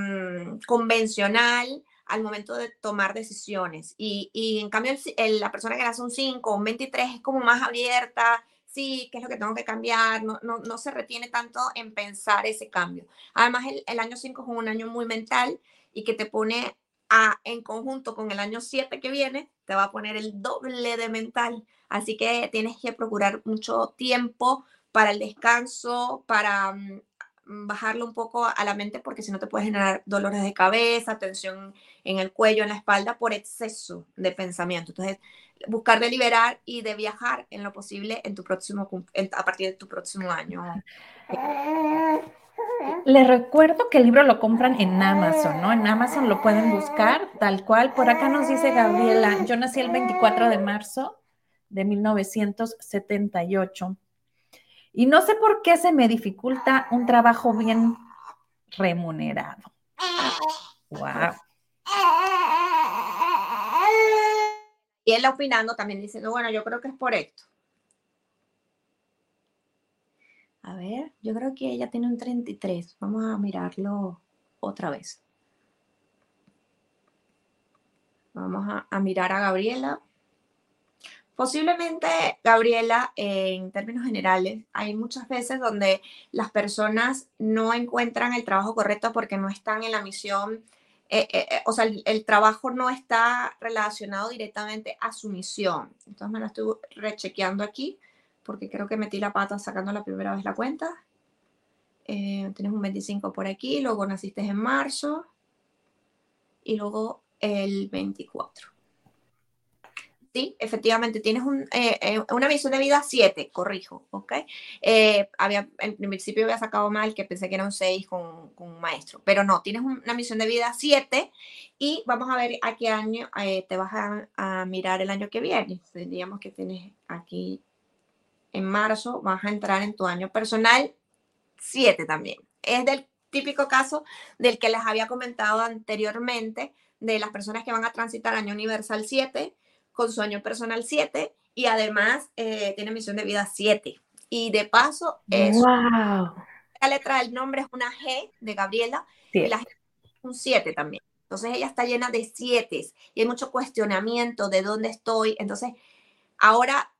convencional al momento de tomar decisiones. Y, y en cambio, la persona que nace un 5 o un 23 es como más abierta, sí, qué es lo que tengo que cambiar, no, no, no se retiene tanto en pensar ese cambio. Además, el, el año 5 es un año muy mental y que te pone a, en conjunto con el año 7 que viene, te va a poner el doble de mental. Así que tienes que procurar mucho tiempo para el descanso, para um, bajarlo un poco a la mente, porque si no te puedes generar dolores de cabeza, tensión en el cuello, en la espalda, por exceso de pensamiento. Entonces, buscar de liberar y de viajar en lo posible en tu próximo, a partir de tu próximo año. Les recuerdo que el libro lo compran en Amazon, ¿no? En Amazon lo pueden buscar tal cual. Por acá nos dice Gabriela, yo nací el 24 de marzo de 1978 y no sé por qué se me dificulta un trabajo bien remunerado. Wow. Y él opinando también diciendo, bueno, yo creo que es por esto. A ver, yo creo que ella tiene un 33. Vamos a mirarlo otra vez. Vamos a, a mirar a Gabriela. Posiblemente, Gabriela, en términos generales, hay muchas veces donde las personas no encuentran el trabajo correcto porque no están en la misión, eh, eh, eh o sea, el, trabajo no está relacionado directamente a su misión. Entonces me lo estoy rechequeando aquí porque creo que metí la pata sacando la primera vez la cuenta. Eh, tienes un 25 por aquí, luego naciste en marzo y luego el 24. Sí, efectivamente, tienes eh, eh, una misión de vida 7, corrijo, ¿ok? Eh, había, en principio había sacado mal que pensé que era un 6 con, un maestro, pero no, tienes una misión de vida 7 y vamos a ver a qué año te vas a, a, mirar el año que viene. Digamos que tienes aquí en marzo, vas a entrar en tu año personal 7 también. Es del típico caso del que les había comentado anteriormente, de las personas que van a transitar año universal 7 con su año personal 7 y además eh, tiene misión de vida 7. Y de paso, es la letra del nombre es una G de Gabriela y la G es un 7 también. Entonces ella está llena de 7 y hay mucho cuestionamiento de dónde estoy. Entonces, ahora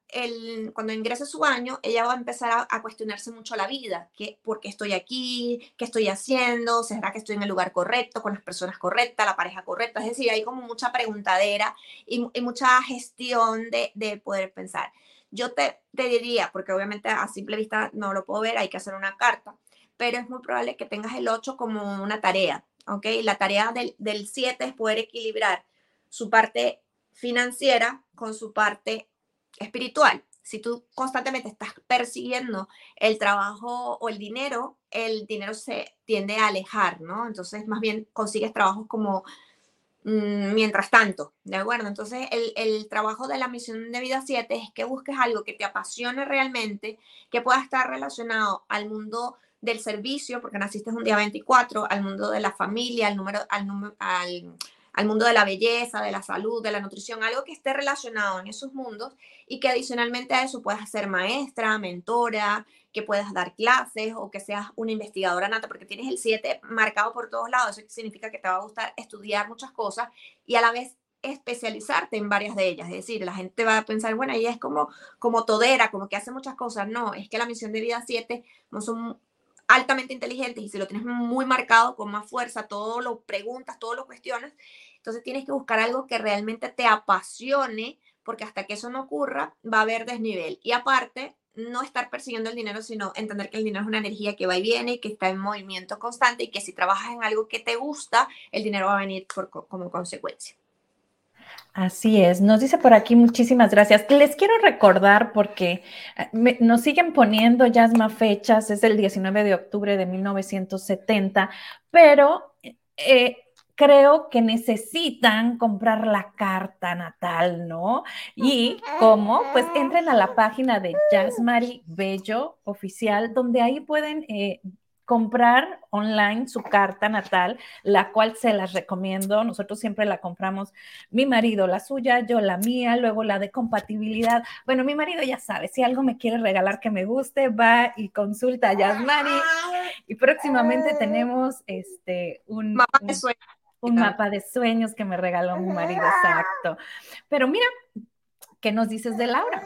cuando ingrese su año, ella va a empezar a, cuestionarse mucho la vida, que, ¿por qué estoy aquí? ¿Qué estoy haciendo? ¿Será que estoy en el lugar correcto, con las personas correctas, la pareja correcta? Es decir, hay como mucha preguntadera y, mucha gestión de, de, poder pensar. Yo te, te diría, porque obviamente a simple vista no lo puedo ver, hay que hacer una carta, pero es muy probable que tengas el 8 como una tarea, ¿ok? La tarea del, del 7 es poder equilibrar su parte financiera con su parte espiritual. Si tú constantemente estás persiguiendo el trabajo o el dinero, el dinero se tiende a alejar, ¿no? Entonces, más bien consigues trabajos como mm, mientras tanto, ¿de acuerdo? Entonces, el, el, trabajo de la misión de vida 7 es que busques algo que te apasione realmente, que pueda estar relacionado al mundo del servicio, porque naciste un día 24, al mundo de la familia, al número, al, número, al al mundo de la belleza, de la salud, de la nutrición, algo que esté relacionado en esos mundos y que adicionalmente a eso puedas ser maestra, mentora, que puedas dar clases o que seas una investigadora nata, porque tienes el 7 marcado por todos lados, eso significa que te va a gustar estudiar muchas cosas y a la vez especializarte en varias de ellas. Es decir, la gente va a pensar, bueno, ella es como, como todera, como que hace muchas cosas. No, es que la misión de vida 7 no son altamente inteligentes y si lo tienes muy marcado con más fuerza, todo lo preguntas, todo lo cuestionas, entonces tienes que buscar algo que realmente te apasione, porque hasta que eso no ocurra, va a haber desnivel. Y aparte, no estar persiguiendo el dinero, sino entender que el dinero es una energía que va y viene y que está en movimiento constante y que si trabajas en algo que te gusta, el dinero va a venir como consecuencia. Así es, nos dice por aquí muchísimas gracias. Les quiero recordar porque eh, nos siguen poniendo Yasma fechas, es el 19 de octubre de 1970, pero eh, creo que necesitan comprar la carta natal, ¿no? Y cómo, pues entren a la página de Jasmari Bello oficial, donde ahí pueden eh, comprar online su carta natal, la cual se las recomiendo. Nosotros siempre la compramos, mi marido la suya, yo la mía, luego la de compatibilidad. Bueno, mi marido ya sabe, si algo me quiere regalar que me guste, va y consulta a Yasmari. Y próximamente tenemos este un, mapa de un mapa de sueños que me regaló mi marido, exacto. Pero mira, ¿qué nos dices de Laura?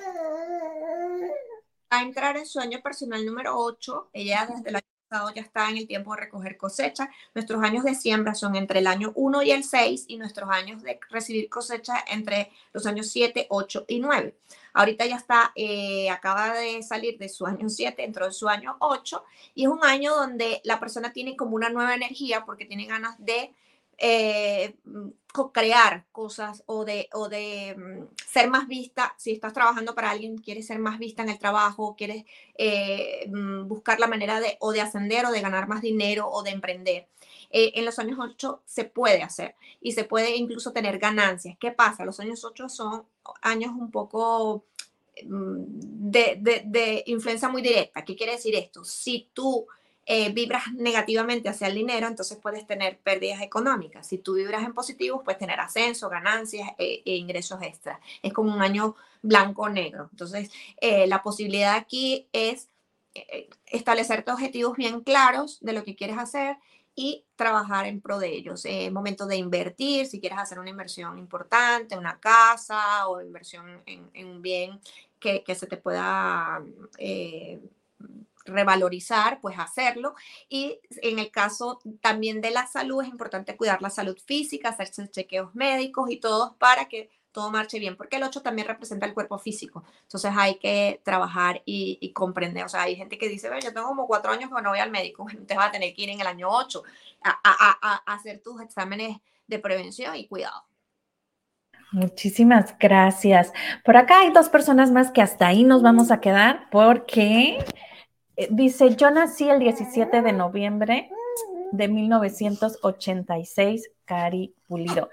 A entrar en sueño personal número 8, ella desde el año pasado ya está en el tiempo de recoger cosecha. Nuestros años de siembra son entre el año 1 y el 6 y nuestros años de recibir cosecha entre los años 7, 8 y 9. Ahorita ya está, eh, acaba de salir de su año 7, entró en su año 8 y es un año donde la persona tiene como una nueva energía porque tiene ganas de eh, mm, crear cosas o de, o de mm, ser más vista. Si estás trabajando para alguien, quieres ser más vista en el trabajo, quieres eh, mm, buscar la manera de o de ascender o de ganar más dinero o de emprender. Eh, en los años 8 se puede hacer y se puede incluso tener ganancias. ¿Qué pasa? Los años 8 son años un poco de, de, de influencia muy directa. ¿Qué quiere decir esto? Si tú eh, vibras negativamente hacia el dinero, entonces puedes tener pérdidas económicas. Si tú vibras en positivo, puedes tener ascenso, ganancias eh, e, ingresos extras. Es como un año blanco-negro. Entonces, eh, la posibilidad aquí es establecerte objetivos bien claros de lo que quieres hacer y trabajar en pro de ellos. Es momento de invertir, si quieres hacer una inversión importante, una casa o inversión en, un bien que, que, se te pueda revalorizar, pues hacerlo. Y en el caso también de la salud, es importante cuidar la salud física, hacerse chequeos médicos y todos para que todo marche bien, porque el 8 también representa el cuerpo físico. Entonces hay que trabajar y, comprender. O sea, hay gente que dice, yo tengo como cuatro años que no voy al médico, entonces vas a tener que ir en el año 8 a, hacer tus exámenes de prevención y cuidado. Muchísimas gracias. Por acá hay dos personas más que hasta ahí nos vamos a quedar porque dice, yo nací el 17 de noviembre de 1986, Cari Pulido.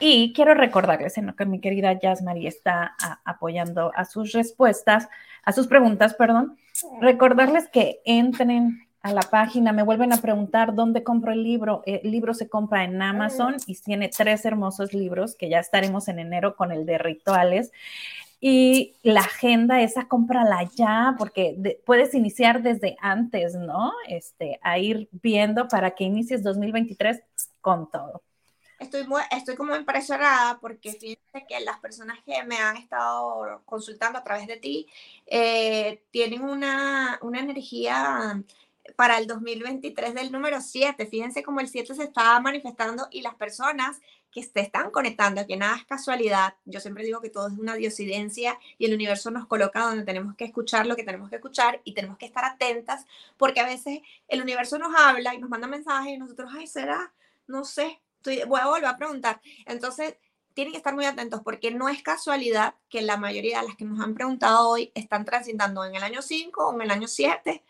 Y quiero recordarles en lo que mi querida Yasmari está apoyando a sus respuestas, a sus preguntas, perdón, recordarles que entren a la página, me vuelven a preguntar dónde compro el libro. El libro se compra en Amazon y tiene tres hermosos libros que ya estaremos en enero con el de rituales. Y la agenda, esa cómprala ya, porque puedes iniciar desde antes, ¿no? Este, a ir viendo para que inicies 2023 con todo. Estoy, estoy como impresionada porque fíjense que las personas que me han estado consultando a través de ti eh, tienen una, una energía para el 2023 del número 7. Fíjense cómo el 7 se está manifestando y las personas que se están conectando, que nada es casualidad. Yo siempre digo que todo es una diosidencia y el universo nos coloca donde tenemos que escuchar lo que tenemos que escuchar y tenemos que estar atentas porque a veces el universo nos habla y nos manda mensajes y nosotros, ay, será, no sé, voy a volver a preguntar. Entonces, tienen que estar muy atentos porque no es casualidad que la mayoría de las que nos han preguntado hoy están transitando en el año 5 o en el año 7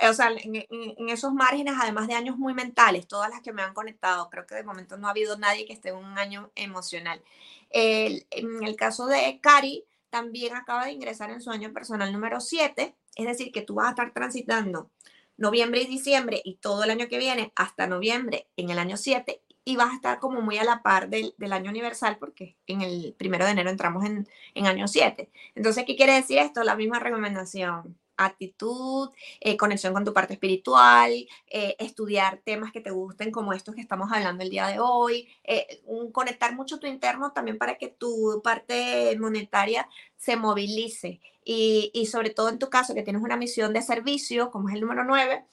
o sea, en, esos márgenes, además de años muy mentales, todas las que me han conectado, creo que de momento no ha habido nadie que esté en un año emocional. en el caso de Cari, también acaba de ingresar en su año personal número 7, es decir, que tú vas a estar transitando noviembre y diciembre y todo el año que viene hasta noviembre en el año 7 y vas a estar como muy a la par del, año universal porque en el primero de enero entramos en, en año 7. Entonces, ¿qué quiere decir esto? La misma recomendación actitud, eh, conexión con tu parte espiritual, eh, estudiar temas que te gusten como estos que estamos hablando el día de hoy, eh, conectar mucho tu interno también para que tu parte monetaria se movilice. Y, y, sobre todo en tu caso que tienes una misión de servicio, como es el número 9,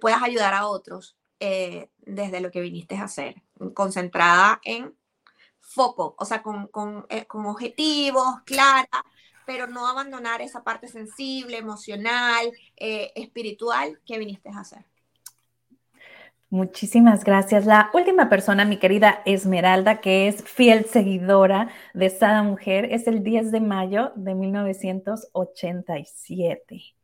puedas ayudar a otros desde lo que viniste a hacer, concentrada en foco, o sea, con, con, con objetivos, clara, pero no abandonar esa parte sensible, emocional, eh, espiritual que viniste a hacer. Muchísimas gracias. La última persona, mi querida Esmeralda, que es fiel seguidora de Sada Mujer, es el 10 de mayo de 1987.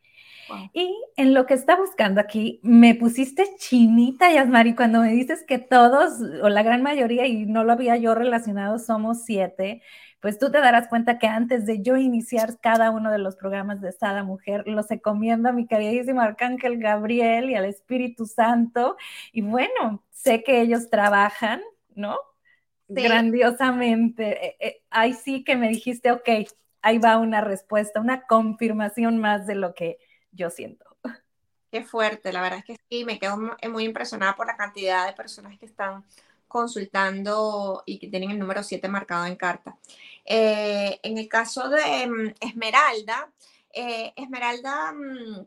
Y en lo que está buscando aquí, me pusiste chinita, Yasmari, cuando me dices que todos, o la gran mayoría, y no lo había yo relacionado, somos siete pues tú te darás cuenta que antes de yo iniciar cada uno de los programas de Sada Mujer, los encomiendo a mi queridísimo Arcángel Gabriel y al Espíritu Santo. Y bueno, sé que ellos trabajan, ¿no? Grandiosamente. Eh, eh, ahí sí que me dijiste, ok, ahí va una respuesta, una confirmación más de lo que yo siento. Qué fuerte, la verdad es que sí, me quedo muy impresionada por la cantidad de personas que están consultando y que tienen el número 7 marcado en carta. Eh, en el caso de mm, Esmeralda, eh, Esmeralda mm,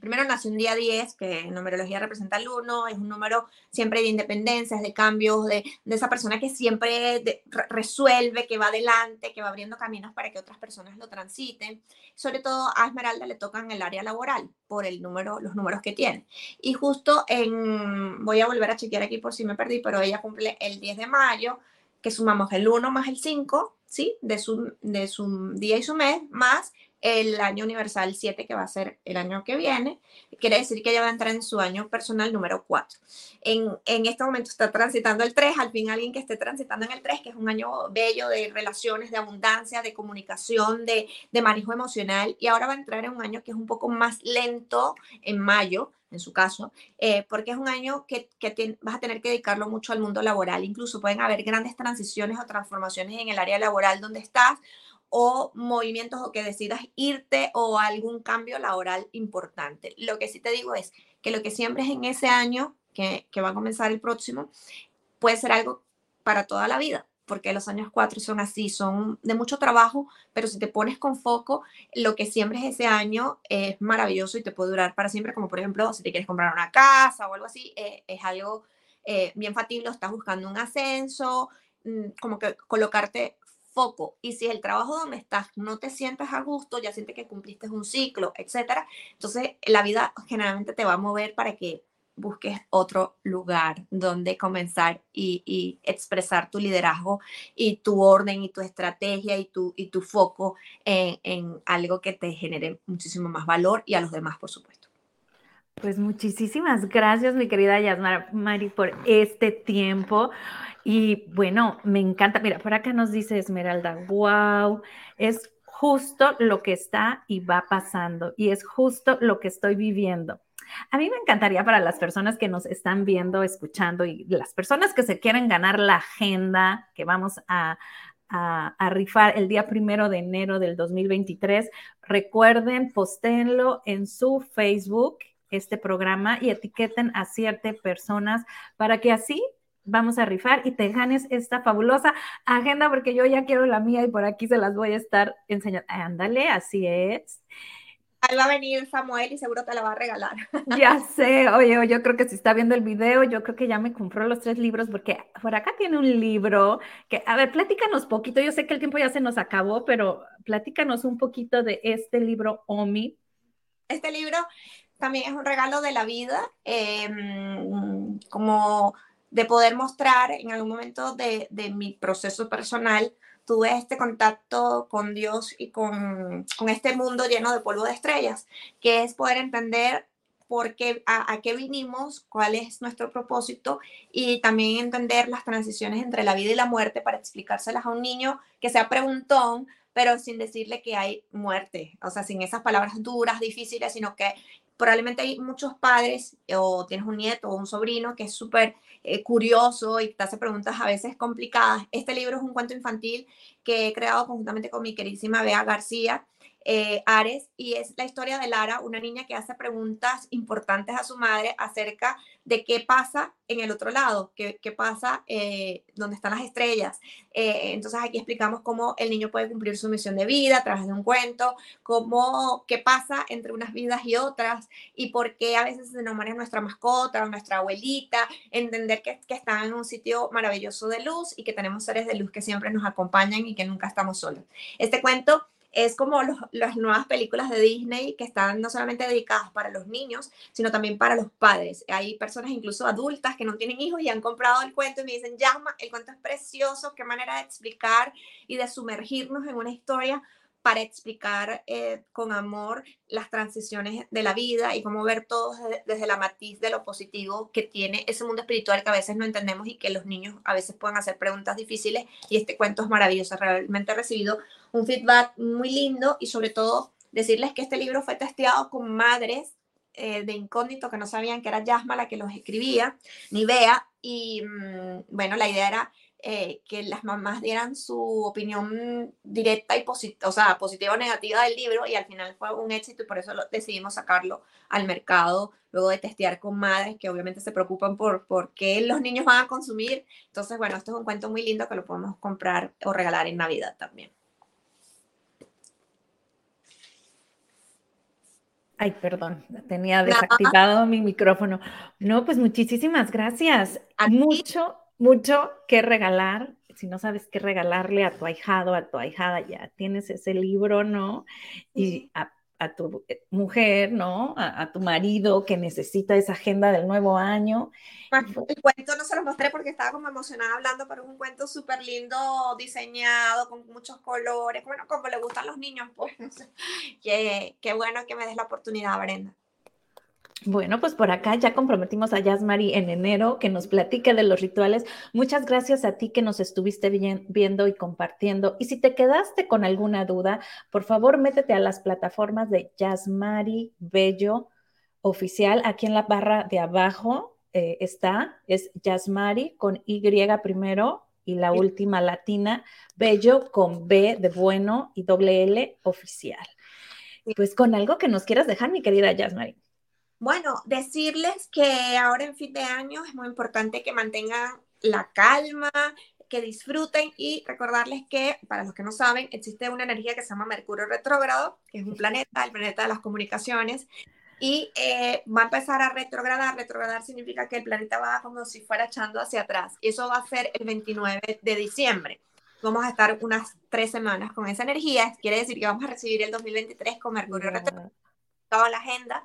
primero nació un día 10, que en numerología representa el 1, es un número siempre de independencias, de cambios, de, esa persona que siempre resuelve, que va adelante, que va abriendo caminos para que otras personas lo transiten. Sobre todo a Esmeralda le tocan el área laboral por el número, los números que tiene. Y justo en, voy a volver a chequear aquí por si me perdí, pero ella cumple el 10 de mayo, que sumamos el 1 más el 5, ¿sí? De su, de su día y su mes, más el año universal 7, que va a ser el año que viene, quiere decir que ella va a entrar en su año personal número 4. En, en, este momento está transitando el 3, al fin alguien que esté transitando en el 3, que es un año bello de relaciones, de abundancia, de comunicación, de, de manejo emocional, y ahora va a entrar en un año que es un poco más lento en mayo, en su caso, eh, porque es un año que, que vas a tener que dedicarlo mucho al mundo laboral. Incluso pueden haber grandes transiciones o transformaciones en el área laboral donde estás o movimientos o que decidas irte o algún cambio laboral importante. Lo que sí te digo es que lo que siempre es en ese año, que, que va a comenzar el próximo, puede ser algo para toda la vida, porque los años cuatro son así, son de mucho trabajo, pero si te pones con foco, lo que siempre es ese año es maravilloso y te puede durar para siempre, como por ejemplo, si te quieres comprar una casa o algo así, eh, es algo eh, bien factible, estás buscando un ascenso, mm, como que colocarte foco. Y si el trabajo donde estás no te sientes a gusto, ya sientes que cumpliste un ciclo, etcétera, entonces la vida generalmente te va a mover para que busques otro lugar donde comenzar y, expresar tu liderazgo y tu orden y tu estrategia y tu, y tu foco en, en algo que te genere muchísimo más valor y a los demás, por supuesto. Pues muchísimas gracias, mi querida Yasmara Mari, por este tiempo. Y bueno, me encanta. Mira, por acá nos dice Esmeralda, wow, es justo lo que está y va pasando y es justo lo que estoy viviendo. A mí me encantaría para las personas que nos están viendo, escuchando y las personas que se quieren ganar la agenda que vamos a, a, rifar el día primero de enero del 2023, recuerden, postéenlo en su Facebook este programa y etiqueten a siete personas para que así vamos a rifar y te ganes esta fabulosa agenda porque yo ya quiero la mía y por aquí se las voy a estar enseñando. Ándale, así es. Ahí va a venir Samuel y seguro te la va a regalar. Ya sé, oye, yo creo que si está viendo el video, yo creo que ya me compró los tres libros porque por acá tiene un libro que, a ver, platícanos poquito, yo sé que el tiempo ya se nos acabó, pero platícanos un poquito de este libro, Omi. Este libro también es un regalo de la vida, em, como de poder mostrar en algún momento de, mi proceso personal, tuve este contacto con Dios y con, este mundo lleno de polvo de estrellas, que es poder entender por qué, a, a, qué vinimos, cuál es nuestro propósito y también entender las transiciones entre la vida y la muerte para explicárselas a un niño que sea preguntón, pero sin decirle que hay muerte, o sea, sin esas palabras duras, difíciles, sino que probablemente hay muchos padres o tienes un nieto o un sobrino que es súper eh, curioso y te hace preguntas a veces complicadas. Este libro es un cuento infantil que he creado conjuntamente con mi queridísima Bea García eh, Ares y es la historia de Lara, una niña que hace preguntas importantes a su madre acerca de qué pasa en el otro lado, qué, qué pasa eh, donde están las estrellas. Eh, entonces aquí explicamos cómo el niño puede cumplir su misión de vida a través de un cuento, cómo, qué pasa entre unas vidas y otras y por qué a veces se nos muere nuestra mascota o nuestra abuelita, entender que, que están en un sitio maravilloso de luz y que tenemos seres de luz que siempre nos acompañan y que nunca estamos solos. Este cuento es como las nuevas películas de Disney que están no solamente dedicadas para los niños, sino también para los padres. Hay personas incluso adultas que no tienen hijos y han comprado el cuento y me dicen, llama, el cuento es precioso, qué manera de explicar y de sumergirnos en una historia para explicar eh, con amor las transiciones de la vida y cómo ver todo desde, la matiz de lo positivo que tiene ese mundo espiritual que a veces no entendemos y que los niños a veces pueden hacer preguntas difíciles y este cuento es maravilloso. Realmente he recibido un feedback muy lindo y sobre todo decirles que este libro fue testeado con madres eh, de incógnito que no sabían que era Yasma la que los escribía, ni Bea, y mm, bueno, la idea era eh, que las mamás dieran su opinión directa y positiva, o sea, positiva o negativa del libro y al final fue un éxito y por eso decidimos sacarlo al mercado luego de testear con madres que obviamente se preocupan por, por qué los niños van a consumir. Entonces, bueno, esto es un cuento muy lindo que lo podemos comprar o regalar en Navidad también. Ay, perdón, tenía desactivado mi micrófono. No, pues muchísimas gracias. Mucho, mucho que regalar. Si no sabes qué regalarle a tu ahijado, a tu ahijada, ya tienes ese libro, ¿no? Y a, tu eh, mujer, ¿no? A, tu marido que necesita esa agenda del nuevo año. El cuento no se lo mostré porque estaba como emocionada hablando, pero es un cuento súper lindo, diseñado, con muchos colores, bueno, como le gustan los niños, pues. qué, qué bueno que me des la oportunidad, Brenda. Bueno, pues por acá ya comprometimos a Yasmari en enero que nos platique de los rituales. Muchas gracias a ti que nos estuviste viendo y compartiendo. Y si te quedaste con alguna duda, por favor métete a las plataformas de Yasmari Bello Oficial. Aquí en la barra de abajo eh, está, es Yasmari con Y primero y la última latina, Bello con B de bueno y doble L oficial. Pues con algo que nos quieras dejar, mi querida Yasmari. Bueno, decirles que ahora en fin de año es muy importante que mantengan la calma, que disfruten y recordarles que, para los que no saben, existe una energía que se llama Mercurio retrógrado, que es un planeta, el planeta de las comunicaciones, y eh, va a empezar a retrogradar. Retrogradar significa que el planeta va como si fuera echando hacia atrás. Y eso va a ser el 29 de diciembre. Vamos a estar unas tres semanas con esa energía. Quiere decir que vamos a recibir el 2023 con Mercurio retrógrado, toda la agenda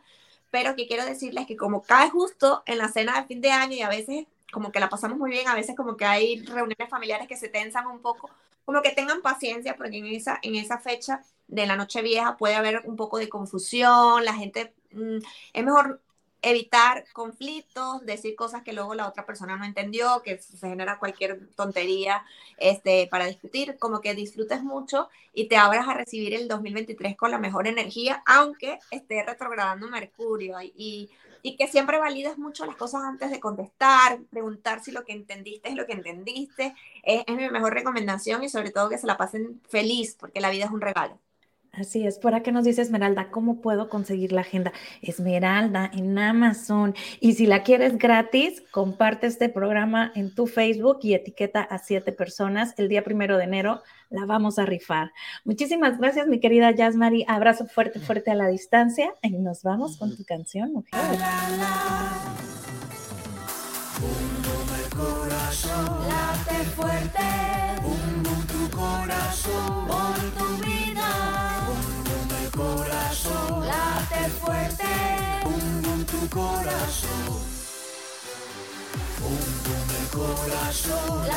pero que quiero decirles que como cae justo en la cena de fin de año y a veces como que la pasamos muy bien, a veces como que hay reuniones familiares que se tensan un poco, como que tengan paciencia porque en esa, en esa fecha de la noche vieja puede haber un poco de confusión, la gente, mm, es mejor evitar conflictos, decir cosas que luego la otra persona no entendió, que se genera cualquier tontería este, para discutir, como que disfrutes mucho y te abras a recibir el 2023 con la mejor energía, aunque esté retrogradando Mercurio y, y que siempre valides mucho las cosas antes de contestar, preguntar si lo que entendiste es lo que entendiste, es mi mejor recomendación y sobre todo que se la pasen feliz, porque la vida es un regalo. Así es, por acá nos dice Esmeralda, ¿cómo puedo conseguir la agenda? Esmeralda en Amazon. Y si la quieres gratis, comparte este programa en tu Facebook y etiqueta a siete personas. El día primero de enero la vamos a rifar. Muchísimas gracias, mi querida Yasmari. Abrazo fuerte, fuerte a la distancia. Y nos vamos con tu canción, mujer. late fuerte, fuerte. Pum, pum, tu corazón. Pum, pum, el corazón.